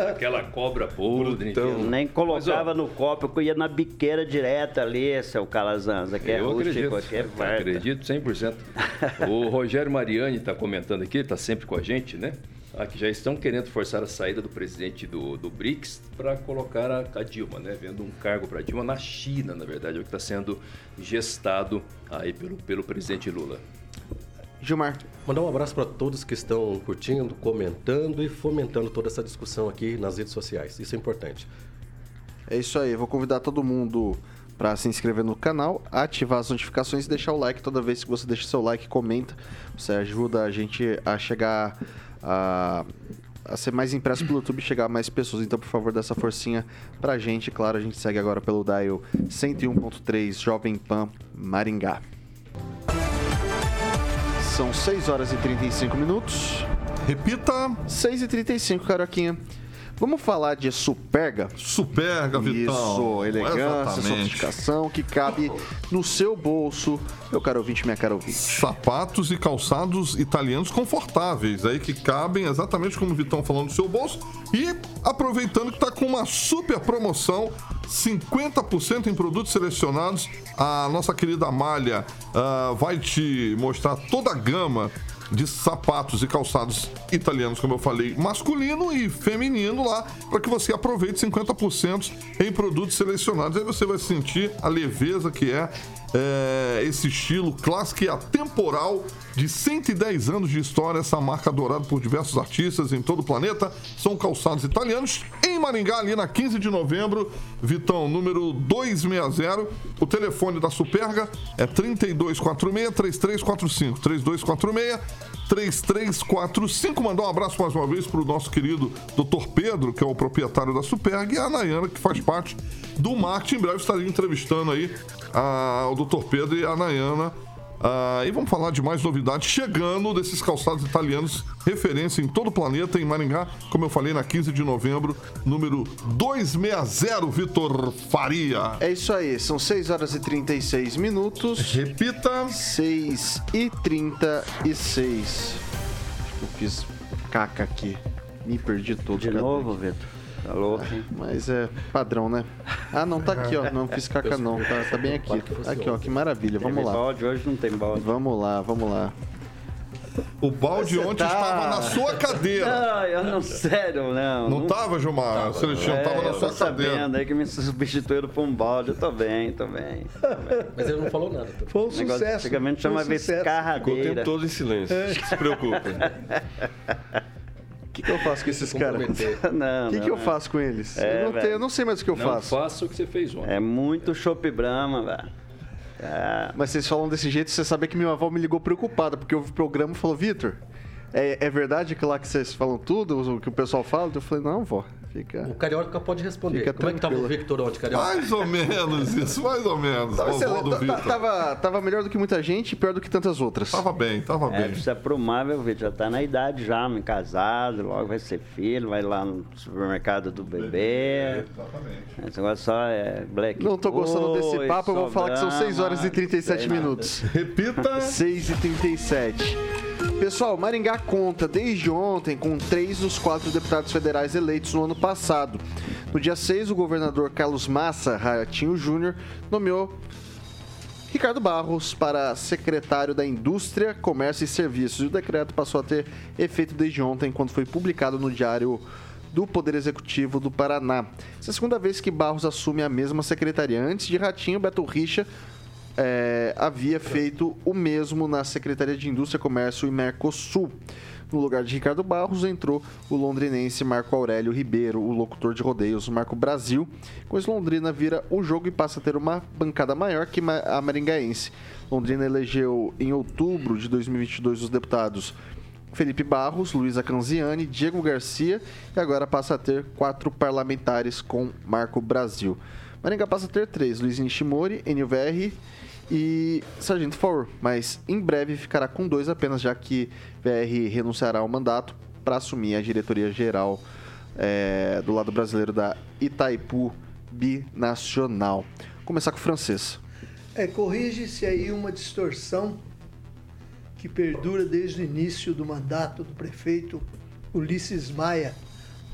Aquela cobra podre. Brutão. entendeu? Nem colocava Mas, ó, no copo, eu ia na biqueira direta ali, seu Calazans. Aqui é eu rústico, acredito, aqui é farta. acredito 100%. O Rogério Mariani está comentando aqui, ele está sempre com a gente, né? Ah, que já estão querendo forçar a saída do presidente do, do BRICS para colocar a, a Dilma, né? Vendo um cargo para Dilma na China, na verdade, é o que está sendo gestado aí pelo, pelo presidente Lula. Gilmar. Mandar um abraço para todos que estão curtindo, comentando e fomentando toda essa discussão aqui nas redes sociais. Isso é importante. É isso aí, vou convidar todo mundo para se inscrever no canal, ativar as notificações e deixar o like toda vez que você deixa seu like, comenta. Você ajuda a gente a chegar a, a ser mais impresso pelo YouTube e chegar a mais pessoas. Então, por favor, dá essa forcinha pra gente. Claro, a gente segue agora pelo dial 101.3 Jovem Pan Maringá. São 6 horas e 35 minutos. Repita. 6 e 35, Caroquinha. Vamos falar de Superga? Superga, Vitão. Isso, elegância, Exatamente. sofisticação que cabe no seu bolso, meu caro ouvinte, minha cara ouvinte. Sapatos e calçados italianos confortáveis, aí que cabem exatamente como o Vitão falou no seu bolso. E aproveitando que está com uma super promoção, 50% em produtos selecionados. A nossa querida Amália ah, vai te mostrar toda a gama de sapatos e calçados italianos, como eu falei, masculino e feminino lá, para que você aproveite 50% em produtos selecionados. Aí você vai sentir a leveza que é, é, esse estilo clássico e atemporal de 110 anos de história, essa marca adorada por diversos artistas em todo o planeta. São calçados italianos em Maringá, ali na 15 de novembro, Vitão, número 260. O telefone da Superga é 3246-3345. 3345. Mandar um abraço mais uma vez para o nosso querido Dr. Pedro, que é o proprietário da Superg, e a Nayana, que faz parte do marketing. Em breve estarei entrevistando aí a, o Dr. Pedro e a Nayana. Ah, e vamos falar de mais novidades chegando desses calçados italianos, referência em todo o planeta, em Maringá, como eu falei, na 15 de novembro, número 260, Vitor Faria. É isso aí, são 6 horas e 36 minutos. Repita. 6 e 36. Eu fiz caca aqui. Me perdi todo. De novo, Vitor? Tá louco, hein? Mas é padrão, né? Ah, não, tá aqui, ó. Não fiz caca não, tá, tá bem aqui. Aqui, ó, que maravilha. Vamos lá. balde, hoje não tem balde. Vamos lá, vamos lá. O balde Você ontem tá- estava na sua cadeira. Não, eu não, sério, não. Não tava, Gilmar? Celestino, tava na É, eu sua tô cadeira. sabendo aí que me substituíram por um balde. Eu tô bem, tô bem. tô. Mas ele não falou nada. Foi um Negócio, sucesso. Antigamente Foi um chamava sucesso. Ficou o tempo escarradeira. todo em silêncio. É. Se preocupa. O que, que eu faço com esses caras? O que, não, que eu faço com eles? É, eu, não tenho, eu não sei mais o que eu Não faço. faça o que você fez ontem. É muito chopp Brahma, velho. É, Mas vocês falam desse jeito, você sabe que minha avó me ligou preocupada, porque houve programa e falou, Vitor, é, é verdade que lá que vocês falam tudo, o que o pessoal fala? Eu falei, não, vó, fica... O Carioca pode responder. Fica Como é que tava o tranquilo. Victor ontem, Carioca? Mais ou menos isso, mais ou menos. Tava, excelente, ta- Vitor. tava, tava melhor do que muita gente e pior do que tantas outras. Tava bem, tava é, bem. precisa aprumar, meu Vitor. Já tá na idade já, me casado, logo vai ser filho, vai lá no supermercado do bebê. Exatamente. Esse negócio só é black. Não tô gostando desse Oi, papo, eu vou falar que são 6 horas e Brahma, 37 sei nada. minutos. Repita. 6 e 37. Pessoal, Maringá conta desde ontem com três dos quatro deputados federais eleitos no ano passado. No dia 6, o governador Carlos Massa Ratinho Júnior nomeou Ricardo Barros para secretário da Indústria, Comércio e Serviços. O decreto passou a ter efeito desde ontem, quando foi publicado no Diário do Poder Executivo do Paraná. Essa é a segunda vez que Barros assume a mesma secretaria. Antes de Ratinho, Beto Richa é, havia feito o mesmo na Secretaria de Indústria, Comércio e Mercosul. No lugar de Ricardo Barros entrou o londrinense Marco Aurélio Ribeiro, o locutor de rodeios Marco Brasil. Com isso, Londrina vira o jogo e passa a ter uma bancada maior que a maringaense. Londrina elegeu em outubro de 2022 os deputados Felipe Barros, Luísa Canziani, Diego Garcia e agora passa a ter quatro parlamentares com Marco Brasil. Maringá passa a ter três, Luiz Nishimori, NVR e Sargento Faur, mas em breve ficará com dois apenas, já que VR renunciará ao mandato para assumir a diretoria geral eh, do lado brasileiro da Itaipu Binacional. Vou começar com o francês. É, corrige-se aí uma distorção que perdura desde o início do mandato do prefeito Ulisses Maia.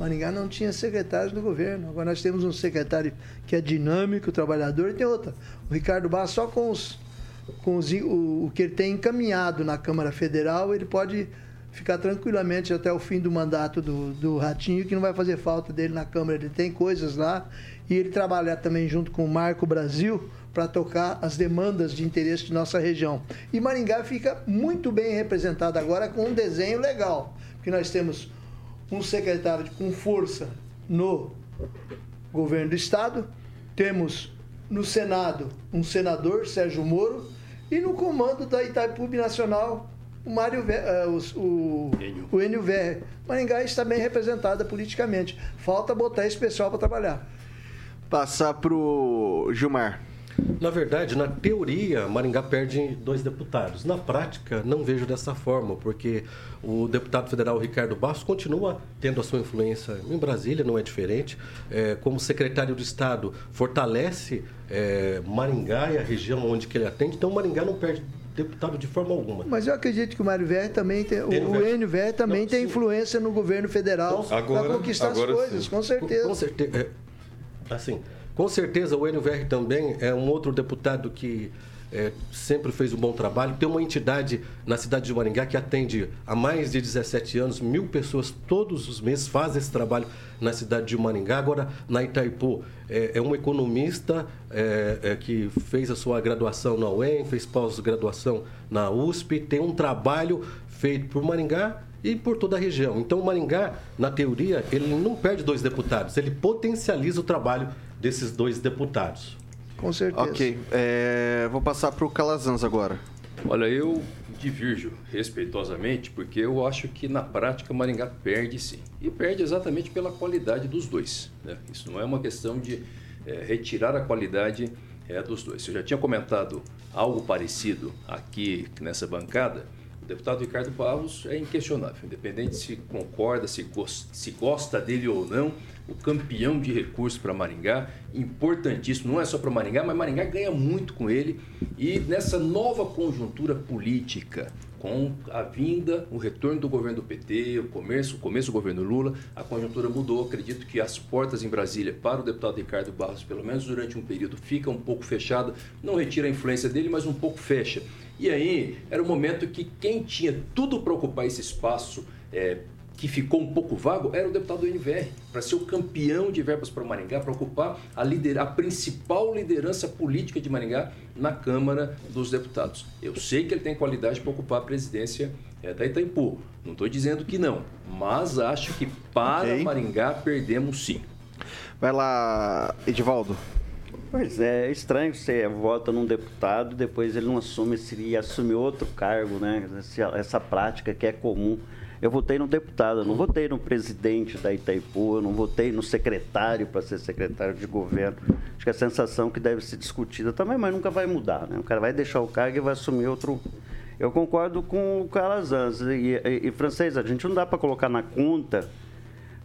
Maringá não tinha secretários do governo. Agora nós temos um secretário que é dinâmico, trabalhador, e tem outra. O Ricardo Barros, só com, os, com os, o, o que ele tem encaminhado na Câmara Federal, ele pode ficar tranquilamente até o fim do mandato do, do Ratinho, que não vai fazer falta dele na Câmara. Ele tem coisas lá e ele trabalhar também junto com o Marco Brasil para tocar as demandas de interesse de nossa região. E Maringá fica muito bem representado agora com um desenho legal, porque nós temos um secretário com força no governo do estado, temos no Senado um senador, Sérgio Moro, e no comando da Itaipu Nacional, o Mário eh, o, o Enio Verre. Maringá está bem representada politicamente. Falta botar esse pessoal para trabalhar. Passar pro Gilmar. Na verdade, na teoria, Maringá perde dois deputados. Na prática, não vejo dessa forma, porque o deputado federal Ricardo Bastos continua tendo a sua influência em Brasília, não é diferente. É, como secretário de Estado, fortalece é, Maringá e a região onde que ele atende. Então, Maringá não perde deputado de forma alguma. Mas eu acredito que o Mário Verre também tem, Enio o. Enio Verre também Não, tem sim. influência no governo federal para conquistar agora as coisas, sim. com certeza. Com certeza. assim, com certeza o Verri também é um outro deputado que é, sempre fez um bom trabalho. Tem uma entidade na cidade de Maringá que atende há mais de 17 anos, mil pessoas todos os meses fazem esse trabalho na cidade de Maringá. Agora, na Itaipu, é, é um economista é, é, que fez a sua graduação na UEM, fez pós-graduação na USP, tem um trabalho feito por Maringá e por toda a região. Então, o Maringá, na teoria, ele não perde dois deputados, ele potencializa o trabalho desses dois deputados. Com certeza. Ok, é, vou passar pro Calazans agora. Olha, eu divirjo respeitosamente, porque eu acho que na prática Maringá perde sim. E perde exatamente pela qualidade dos dois. Né? Isso não é uma questão de é, retirar a qualidade é, dos dois. Eu já tinha comentado algo parecido aqui nessa bancada. O deputado Ricardo Barros é inquestionável, independente se concorda, se, gosta, se gosta dele ou não, o campeão de recursos para Maringá, importantíssimo, não é só para Maringá, mas Maringá ganha muito com ele. E nessa nova conjuntura política, com a vinda, o retorno do governo do PT, o começo, o começo do governo Lula, a conjuntura mudou. Acredito que as portas em Brasília para o deputado Ricardo Barros, pelo menos durante um período, fica um pouco fechada. Não retira a influência dele, mas um pouco fecha. E aí era o momento que quem tinha tudo para ocupar esse espaço é, que ficou um pouco vago era o deputado do NVR, para ser o campeão de verbas para Maringá, para ocupar a, lider... a principal liderança política de Maringá na Câmara dos Deputados. Eu sei que ele tem qualidade para ocupar a presidência é, da Itaipu. Não estou dizendo que não, mas acho que para okay. Maringá perdemos sim. Vai lá, Edivaldo. Pois é, é estranho você vota num deputado, depois ele não assume, se assume outro cargo, né? Essa, essa prática que é comum eu votei no deputado, eu não votei no presidente da Itaipu, eu não votei no secretário para ser secretário de governo. Acho que é a sensação que deve ser discutida também, mas nunca vai mudar, né? O cara vai deixar o cargo e vai assumir outro. Eu concordo com o Calazans. E, e, e francês, a gente não dá para colocar na conta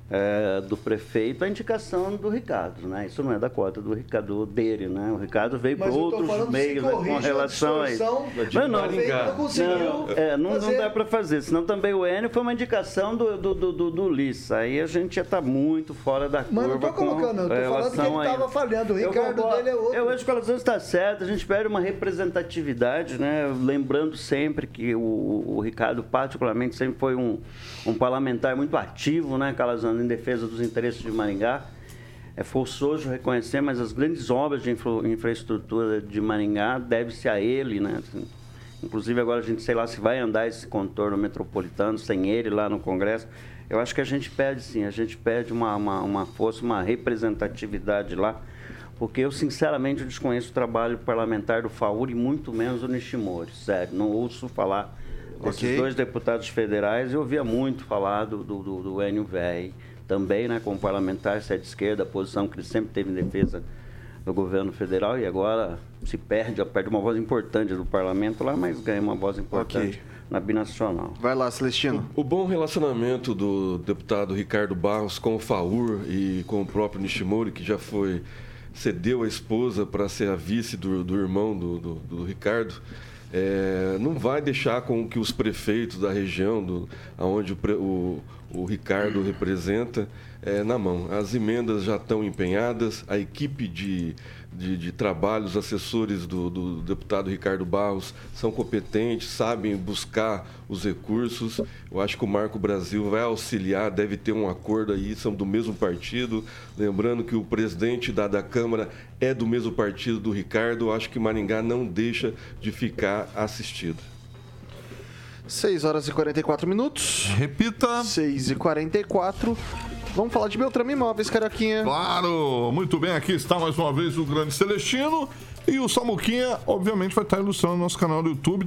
é, do prefeito a indicação do Ricardo, né? Isso não é da cota do Ricardo dele, né? O Ricardo veio por outros meios né, com relação a isso. Mas não, não, é, não, não dá para fazer, senão também o Enio foi uma indicação do, do, do, do, do Liz. Aí a gente já está muito fora da curva. Mas não estou colocando, estou falando que ele estava falhando. O Ricardo eu, dele é outro. Eu acho que o Calazans está certo, a gente pede uma representatividade, né? Lembrando sempre que o, o Ricardo, particularmente, sempre foi um, um parlamentar muito ativo, né, Em defesa dos interesses de Maringá. É forçoso reconhecer, mas as grandes obras de infra infraestrutura de Maringá devem-se a ele, né? Assim, inclusive agora a gente sei lá se vai andar esse contorno metropolitano sem ele lá no Congresso. Eu acho que a gente perde sim, a gente perde uma, uma, uma força, uma representatividade lá, porque eu sinceramente desconheço o trabalho parlamentar do FAUR e muito menos o Nishimori, sério, não ouço falar okay. dois deputados federais, eu ouvia muito falar do, do, do, do Enio Véi, também né, como parlamentar, se é de esquerda, a posição que ele sempre teve em defesa do governo federal e agora se perde, perde uma voz importante do parlamento lá, mas ganha uma voz importante. Okay. Na binacional. Vai lá, Celestino. O, o, bom relacionamento do deputado Ricardo Barros com o FAUR e com o próprio Nishimori, que já foi cedeu a esposa para ser a vice do, do irmão do, do, do Ricardo, é, não vai deixar com que os prefeitos da região do, onde o, o, o Ricardo representa é, na mão. As emendas já estão empenhadas, a equipe de, de, de trabalho, assessores do, do, deputado Ricardo Barros são competentes, sabem buscar os recursos. Eu acho que o Marco Brasil vai auxiliar, deve ter um acordo aí, são do mesmo partido. Lembrando que o presidente da, da Câmara é do mesmo partido do Ricardo. Eu acho que Maringá não deixa de ficar assistido. 6 horas e 44 minutos. Repita. 6 e 44. Vamos falar de Beltrame Imóveis, Carioquinha. Claro, muito bem. Aqui está mais uma vez o grande Celestino. E o Samuquinha, obviamente, vai estar ilustrando nosso canal do YouTube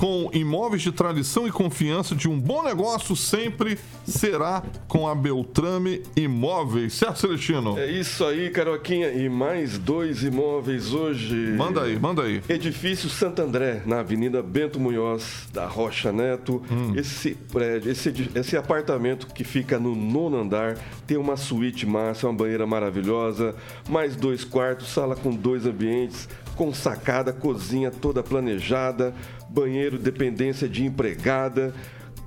com imóveis de tradição e confiança de um bom negócio sempre será com a Beltrame Imóveis. Certo, Celestino? É isso aí, Caroquinha. E mais dois imóveis hoje. Manda aí, manda aí. Edifício Santo André, na Avenida Bento Munhoz, da Rocha Neto. Hum. Esse prédio, esse, esse apartamento que fica no nono andar, tem uma suíte massa, uma banheira maravilhosa, mais dois quartos, sala com dois ambientes com sacada, cozinha toda planejada, banheiro dependência de empregada,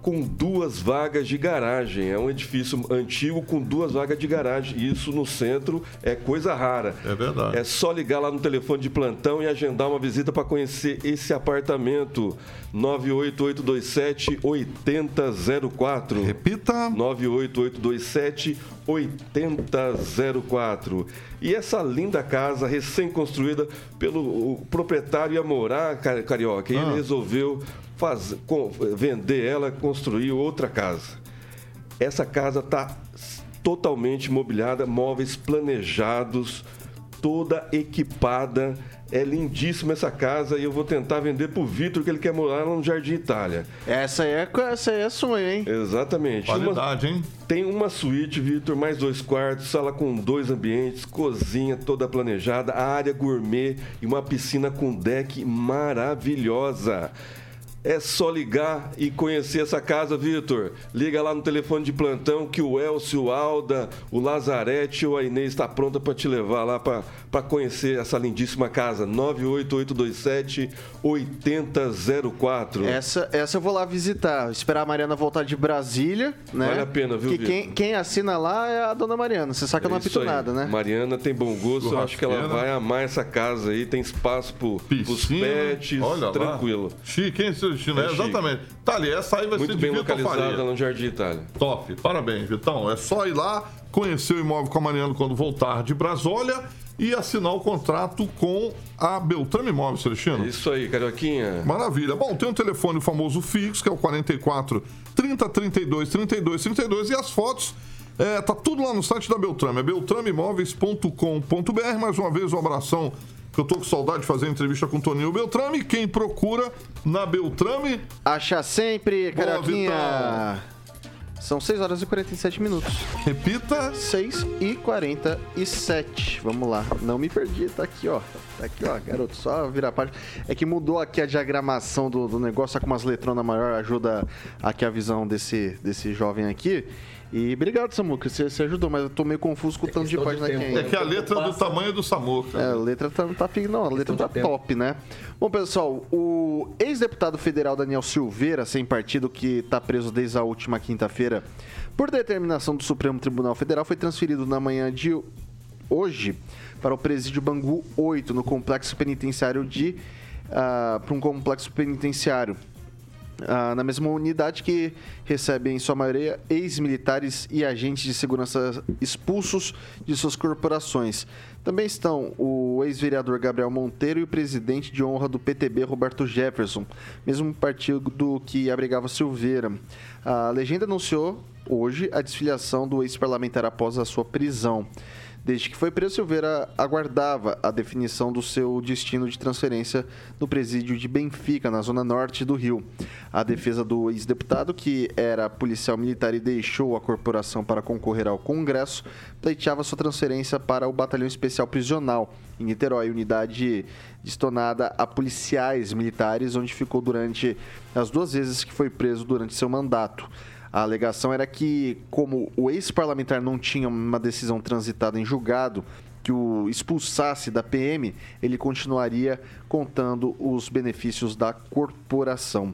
com duas vagas de garagem. É um edifício antigo com duas vagas de garagem. Isso no centro é coisa rara. É verdade. É só ligar lá no telefone de plantão e agendar uma visita para conhecer esse apartamento. 98827 8004. Repita. 98827 8004. E essa linda casa recém-construída pelo proprietário ia morar, Carioca, e ah. ele resolveu faz, com, vender ela, construir outra casa. Essa casa está totalmente mobiliada, móveis planejados, toda equipada É lindíssima essa casa e eu vou tentar vender pro Vitor que ele quer morar lá no Jardim Itália. Essa é, essa é sonho, hein? Exatamente. Qualidade, Uma- hein? Tem uma suíte, Vitor, mais dois quartos, sala com dois ambientes, cozinha toda planejada, área gourmet e uma piscina com deck maravilhosa. É só ligar e conhecer essa casa, Vitor. Liga lá no telefone de plantão que o Elcio, o Alda, o Lazarete ou a Inês está pronta para te levar lá para conhecer essa lindíssima casa. 98827 8004. Essa, essa eu vou lá visitar. Esperar a Mariana voltar de Brasília, né? Vale a pena, viu, Que Vitor? quem, quem assina lá é a dona Mariana. Você sabe que eu não É apito aí. nada, né? Mariana tem bom gosto, eu acho que ela vai amar essa casa aí. Tem espaço pros Piscina, pets, olha lá. tranquilo. Chique, hein, Celestino? É É, exatamente. Tá ali, essa aí vai Muito ser bem localizada no Jardim Itália. Top, parabéns, Vitão. É só ir lá, conhecer o imóvel com a Mariana quando voltar de Brasólia e assinar o contrato com a Beltrame Imóveis, Celestino. Isso aí, Carioquinha. Maravilha. Bom, tem um telefone famoso fixo, que é o 44 30 32 32 32 e as fotos. É, tá tudo lá no site da Beltrame, é beltrameimóveis.com.br. Mais uma vez, um abração, que eu tô com saudade de fazer entrevista com o Toninho Beltrame. Quem procura na Beltrame. Acha sempre, Boa, Carioquinha. São 6 horas e 47 minutos. Repita. 6 e 47. Vamos lá. Não me perdi, tá aqui, ó. Tá aqui, ó, garoto. Só virar a página. É que mudou aqui a diagramação do, do negócio, só com umas letronas maior ajuda aqui a visão desse, desse jovem aqui. E obrigado, Samuca. Você, você ajudou, mas eu tô meio confuso com o tanto de página que É que a letra é do tamanho do Samuca. é, a letra tá, não tá Não, a letra tá top, né? Bom, pessoal, o ex-deputado federal Daniel Silveira, sem partido, que tá preso desde a última quinta-feira, por determinação do Supremo Tribunal Federal, foi transferido na manhã de hoje para o presídio Bangu 8, no complexo penitenciário de. para um complexo penitenciário. Ah, na mesma unidade que recebem, em sua maioria, ex-militares e agentes de segurança expulsos de suas corporações. Também estão o ex-vereador Gabriel Monteiro e o presidente de honra do PTB, Roberto Jefferson, mesmo partido que abrigava Silveira. A legenda anunciou hoje a desfiliação do ex-parlamentar após a sua prisão. Desde que foi preso, Silveira aguardava a definição do seu destino de transferência no presídio de Benfica, na zona norte do Rio. A defesa do ex-deputado, que era policial militar e deixou a corporação para concorrer ao Congresso, pleiteava sua transferência para o Batalhão Especial Prisional, em Niterói, unidade destinada a policiais militares, onde ficou durante as duas vezes que foi preso durante seu mandato. A alegação era que, como o ex-parlamentar não tinha uma decisão transitada em julgado que o expulsasse da PM, ele continuaria contando os benefícios da corporação.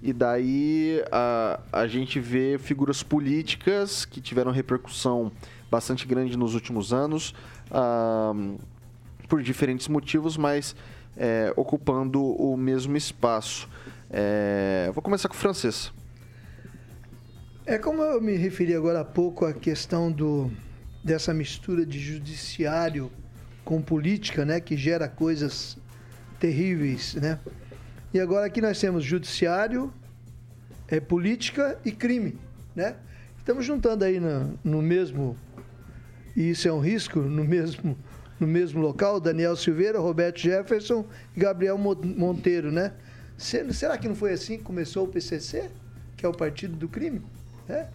E daí a, a gente vê figuras políticas que tiveram repercussão bastante grande nos últimos anos, ah, por diferentes motivos, mas é, ocupando o mesmo espaço. É, vou começar com o francês. É como eu me referi agora há pouco à questão do, dessa mistura de judiciário com política, né, que gera coisas terríveis, né? E agora aqui nós temos judiciário, é, política e crime, né? Estamos juntando aí no, no mesmo, e isso é um risco, no mesmo, no mesmo local, Daniel Silveira, Roberto Jefferson e Gabriel Mo- Monteiro, né? Se- Será que não foi assim que começou o PCC, que é o partido do crime? Né?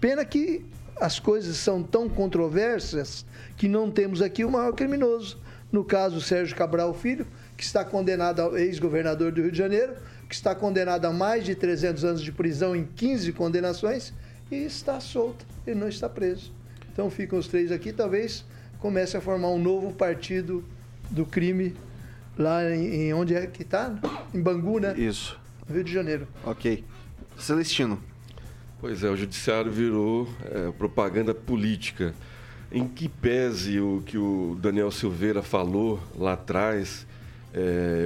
Pena que as coisas são tão controversas que não temos aqui o maior criminoso. No caso, Sérgio Cabral Filho, que está condenado, ao ex-governador do Rio de Janeiro, que está condenado a mais de 300 anos de prisão em 15 condenações e está solto, ele não está preso. Então ficam os três aqui, talvez comece a formar um novo partido do crime lá em, em onde é que está? Em Bangu, né? Isso. Rio de Janeiro. Ok. Celestino. Pois é, o judiciário virou é, propaganda política. Em que pese o que o Daniel Silveira falou lá atrás, é,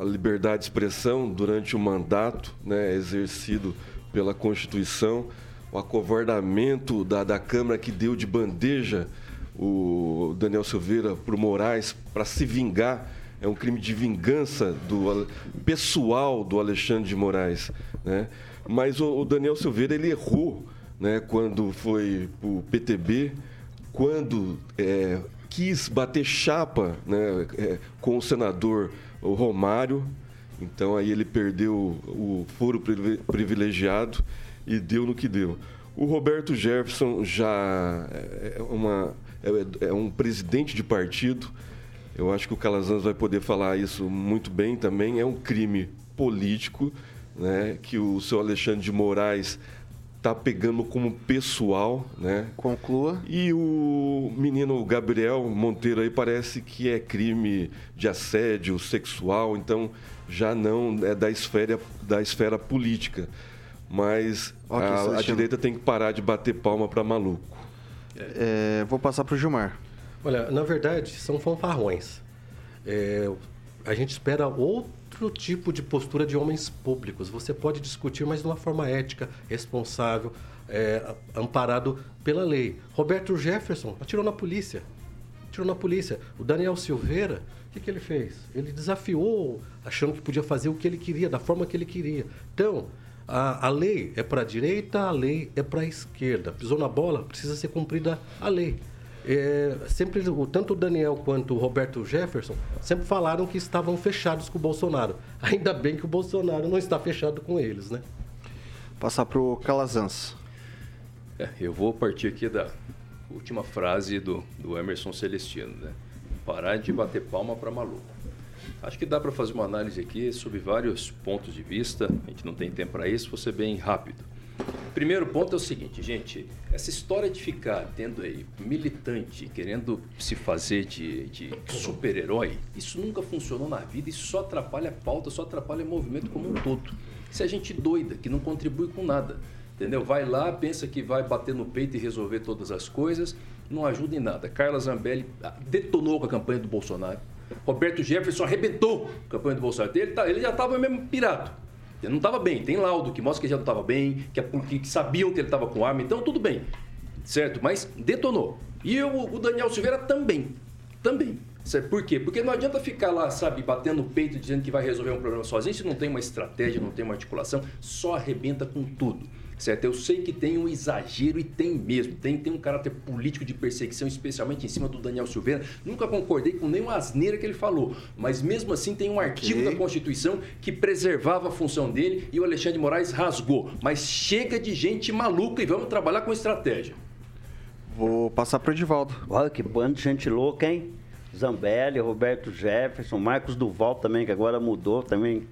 a liberdade de expressão durante o mandato né, exercido pela Constituição, o acovardamento da, da Câmara que deu de bandeja o Daniel Silveira para o Moraes para se vingar é um crime de vingança do pessoal do Alexandre de Moraes, né? Mas o, o Daniel Silveira ele errou, né? Quando foi o PTB, quando é, quis bater chapa né, é, com o senador Romário. Então aí ele perdeu o foro privi- privilegiado e deu no que deu. O Roberto Jefferson já é, uma, é, é um presidente de partido. Eu acho que o Calazans vai poder falar isso muito bem também. É um crime político né, que o seu Alexandre de Moraes está pegando como pessoal, né? Conclua. E o menino Gabriel Monteiro aí parece que é crime de assédio sexual, então já não é da esfera, da esfera política. Mas Ok, a, a direita tem que parar de bater palma para maluco. É, vou passar para o Gilmar. Olha, na verdade, são fanfarrões. É, a gente espera outro tipo de postura de homens públicos. Você pode discutir, mas de uma forma ética, responsável, é, amparado pela lei. Roberto Jefferson atirou na polícia. Atirou na polícia. O Daniel Silveira, o que, que ele fez? Ele desafiou, achando que podia fazer o que ele queria, da forma que ele queria. Então, a, a lei é para a direita, a lei é para a esquerda. Pisou na bola, precisa ser cumprida a lei. É, sempre tanto o Daniel quanto o Roberto Jefferson sempre falaram que estavam fechados com o Bolsonaro. Ainda bem que o Bolsonaro não está fechado com eles, né? Passar para o Calazans. É, eu vou partir aqui da última frase do, do Emerson Celestino, né? Parar de bater palma para maluco. Acho que dá para fazer uma análise aqui sobre vários pontos de vista. A gente não tem tempo para isso, vou ser bem rápido. Primeiro ponto é o seguinte, gente. Essa história de ficar tendo aí militante querendo se fazer de, de super-herói, isso nunca funcionou na vida, isso só atrapalha a pauta, só atrapalha o movimento como um todo. Isso é gente doida, que não contribui com nada. Entendeu? Vai lá, pensa que vai bater no peito e resolver todas as coisas, não ajuda em nada. Carla Zambelli ah, detonou com a campanha do Bolsonaro. Roberto Jefferson arrebentou a campanha do Bolsonaro. Ele, tá- ele já estava mesmo pirado. Não estava bem. Tem laudo que mostra que ele já não estava bem, que, a- que- sabiam que ele estava com arma, então tudo bem. Certo? Mas detonou. E o, o Daniel Silveira também. Também. Certo? Por quê? Porque não adianta ficar lá, sabe, batendo no peito dizendo que vai resolver um problema sozinho, se não tem uma estratégia, não tem uma articulação, só arrebenta com tudo. Certo? Eu sei que tem um exagero e tem mesmo. Tem, tem um caráter político de perseguição, especialmente em cima do Daniel Silveira. Nunca concordei com nenhuma asneira que ele falou. Mas mesmo assim tem um artigo da Constituição que preservava a função dele e o Alexandre de Moraes rasgou. Mas chega de gente maluca e vamos trabalhar com estratégia. Vou passar para o Edivaldo. Olha que bando de gente louca, hein? Zambelli, Roberto Jefferson, Marcos Duval também, que agora mudou também.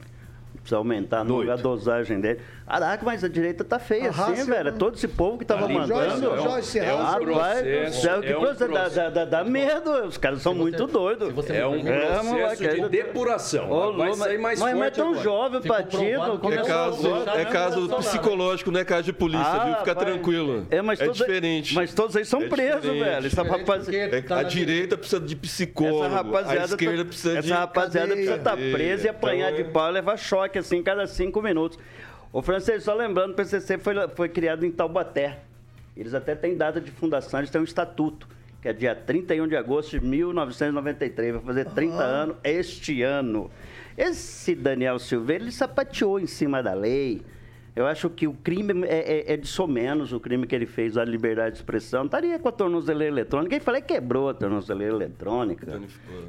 Precisa aumentar a dosagem dele. Caraca, mas a direita tá feia assim, velho. É todo esse povo que tava Ali, mandando. Joyce- Joyce é um Arrasa. processo. processo, que é um processo, dá, processo. dá, dá, dá medo. Os caras são muito doidos. É um processo de depuração. Ô, vai Lu, sair mais mas, mas forte é tão agora. jovem o Ficou partido. provado que como É é caso, é caso psicológico, não é caso de polícia, Ah, viu? Fica vai. tranquilo. É, mas todos- diferente. mas todos aí são É presos, velho. Essa rapaz- É- a direita precisa de psicólogo, Essa rapaziada, a esquerda tá- precisa essa de rapaziada precisa estar presa e apanhar Então, de pau e levar choque assim cada cinco minutos. Ô, francês, só lembrando, o PCC foi, foi criado em Taubaté. Eles até têm data de fundação, eles têm um estatuto, que é dia 31 de agosto de 1993. Vai fazer 30 anos este ano. Esse Daniel Silveira, ele sapateou em cima da lei. Eu acho que o crime é, é, é de somenos, o crime que ele fez, a liberdade de expressão. Estaria com a tornozeleira eletrônica. Quem falou quebrou a tornozeleira eletrônica.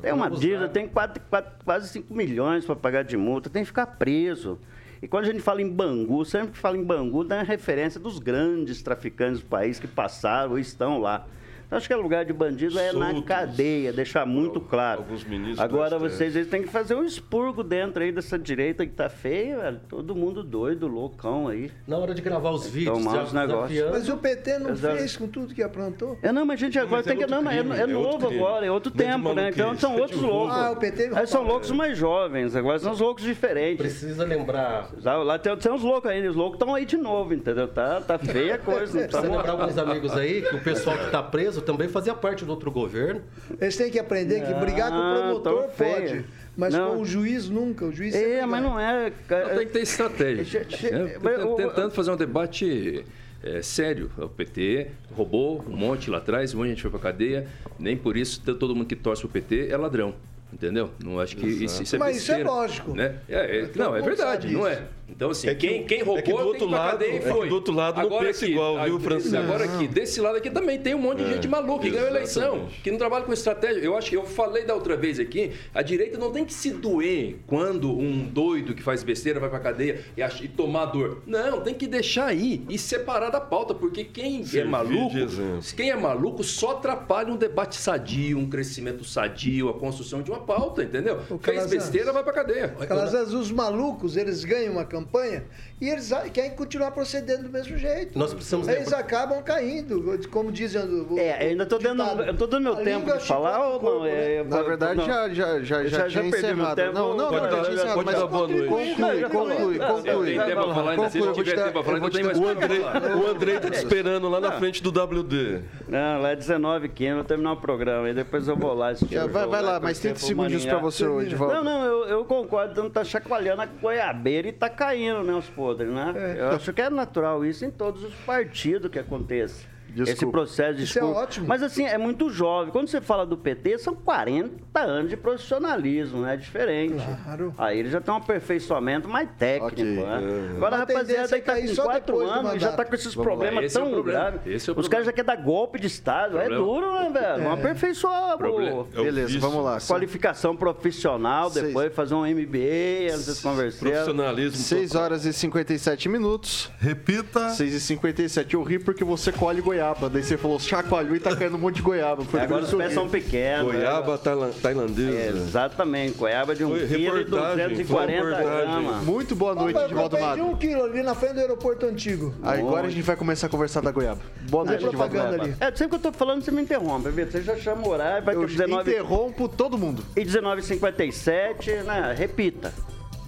Tem uma dívida, tem quatro- quatro- quase 5 milhões para pagar de multa, tem que ficar preso. E quando a gente fala em Bangu, sempre que fala em Bangu, dá a referência dos grandes traficantes do país que passaram ou estão lá. Acho que é lugar de bandido é na Soltos. cadeia, deixar muito claro. alguns ministros Agora vocês eles têm que fazer um expurgo dentro aí dessa direita que tá feia, velho. Todo mundo doido, loucão aí. Na hora de gravar os vídeos, Tomar os negócios. Mas o PT não Exato. fez com tudo que aprontou? É, não, mas a gente agora mas é tem que. outro Não, mas é, crime, é é novo crime. agora, é outro é tempo, né? Então são é outros loucos. Ah, o PT Aí são loucos mais jovens, agora são os loucos diferentes. Precisa lembrar. Lá, lá tem, tem uns loucos aí, os loucos estão aí de novo, entendeu? Tá, tá feia a coisa. Não tá Precisa lembrar alguns amigos aí que o pessoal que está preso também fazia parte do outro governo. Eles têm que aprender que brigar com o promotor pode, mas Não. com o juiz nunca. O juiz É, mas não é. cara. Tem que ter estratégia. Né? mas o- Tentando fazer um debate é, sério. O PT roubou um monte lá atrás, um monte de gente foi pra cadeia. Nem por isso todo mundo que torce pro PT é ladrão. Entendeu? Não acho que isso, isso é Mas isso é besteira, lógico. Né? É, é- Todo não, é verdade, não é? Então, assim, É que quem, quem é roubou que do tem outro lado- cadeia e é que foi. do outro lado não agora pensa aqui, igual, viu, Francisco? Agora aqui, desse lado aqui também tem um monte de É, gente maluca que ganhou eleição, que não trabalha com estratégia. Eu acho que eu falei da outra vez aqui, a direita não tem que se doer quando um doido que faz besteira vai pra cadeia e, ach- e tomar dor. Não, tem que deixar aí e separar da pauta, porque quem é Servir maluco, de exemplo. quem é maluco só atrapalha um debate sadio, um crescimento sadio, a construção de uma pauta, entendeu? Ô, Fez Calazans. besteira, vai pra cadeia. Às vezes os malucos, eles ganham uma campanha e eles querem continuar procedendo do mesmo jeito. Nós precisamos Eles lembrar- acabam caindo, como dizem o, É, eu ainda tô dando, ditado. eu tô dando meu A tempo de falar ou não? É, Na verdade, não. já, já, já, já, já- tinha encerrado. tempo. Não, não, Pode não, dar- já tinha encerrado, pode mas conclui, conclui, conclui. tem tempo pra falar ainda, se tiver tempo pra falar, tem mais O Andrei, o Andrei tá te esperando lá na frente do WD. Não, lá é 19 15 eu vou terminar o programa, aí depois eu vou lá assistir vai, lá, e mais torcer 30 pro segundinhos Maringá. pra você hoje, Edivaldo. Não, não, eu, concordo, então tá chacoalhando a goiabeira e tá caindo, né, os né? Eu acho que é natural isso em todos os partidos que aconteça. Esse Desculpa. processo de Isso é ótimo. Mas assim, é muito jovem. Quando você fala do PT, são 40 anos de profissionalismo, né? É diferente. Claro. Aí ele já tem um aperfeiçoamento mais técnico, Ok. né? Agora, A a tendência rapaziada é que tá com só 4 depois do anos e já tá com esses Vamos problemas esse é tão problema. graves. Esse é Os caras já querem dar golpe de Estado. É Problema. duro, né, velho? Vamos aperfeiçoar pô. É Beleza, vamos lá. Qualificação profissional, Seis. depois fazer um MBA, antes de conversar. Profissionalismo. 6 horas e 57 minutos. Repita. 6 e 57 Eu ri porque você colhe goiaba. Daí você falou chacoalhou e tá caindo um monte de goiaba. Foi por Agora os eu pés são pequenos. Goiaba né? tailandesa. Exatamente, goiaba de 1 Foi kg e reportagem, 240 foi reportagem. gramas. Muito boa noite, Opa, eu Edivaldo Mato. um quilo ali na frente do aeroporto antigo. Agora a gente vai começar a conversar da goiaba. Boa noite, Edivaldo propaganda Mato. ali. É, sempre que eu tô falando, você me interrompe. Você já chama o horário, vai Eu ter 19 interrompo todo mundo. e 19h57, né? Repita.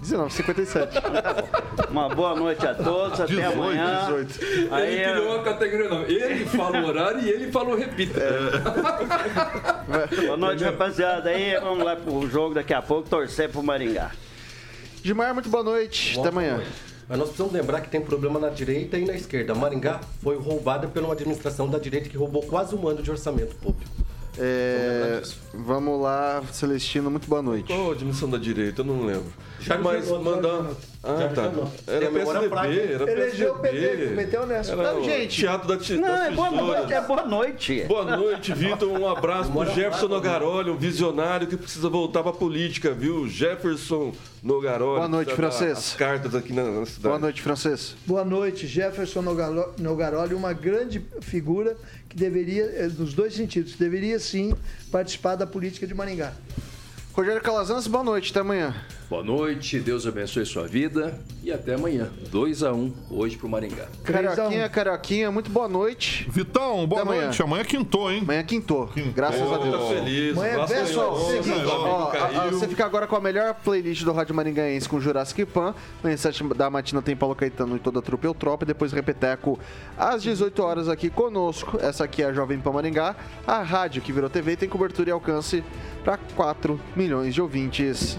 19,57. Uma boa noite a todos, até 18, amanhã. 18. Aí, ele criou uma categoria nova. Ele fala o horário e ele fala o repita. boa noite, rapaziada. Aí, vamos lá pro jogo daqui a pouco, torcer pro Maringá. Gilmar, muito boa noite. Até amanhã. Mas nós precisamos lembrar que tem problema na direita e na esquerda. Maringá foi roubada por uma administração da direita que roubou quase um ano de orçamento público. É, vamos lá, Celestino, muito boa noite. Qual a admissão da direita? Eu não lembro. Já Mas mandar. Ah, tá. Era PSDB, era Elegeu o PT, cometeu nessa. Era Não, o gente. Teatro da, Não, é boa noite, é boa noite. Boa noite, Vitor. Um abraço pro Jefferson Nogaroli, um visionário que precisa voltar pra política, viu? Jefferson Nogaroli. Boa noite, francês. As cartas aqui na, na cidade. Boa noite, francês. Boa noite, Jefferson Nogaroli, uma grande figura que deveria, eh, nos dois sentidos, deveria sim participar da política de Maringá. Rogério Calazans, boa noite, até amanhã. Boa noite, Deus abençoe sua vida e até amanhã. 2 a 1 hoje pro Maringá. Um. Carioquinha, Carioquinha, muito boa noite. Vitão, boa Até amanhã. noite. Amanhã quintou, hein? Amanhã quintou, graças a Tá Deus. feliz. Amanhã é ganhou ontem, seguinte, Ó, você fica agora com a melhor playlist do Rádio Maringaense com Jurassic Pan. Amanhã, 7 da matina, tem Paulo Caetano e toda a trupe Eutropa. E depois Repeteco às 18 horas aqui conosco. Essa aqui é a Jovem Pan Maringá, a rádio que virou TV tem cobertura e alcance para 4 milhões de ouvintes.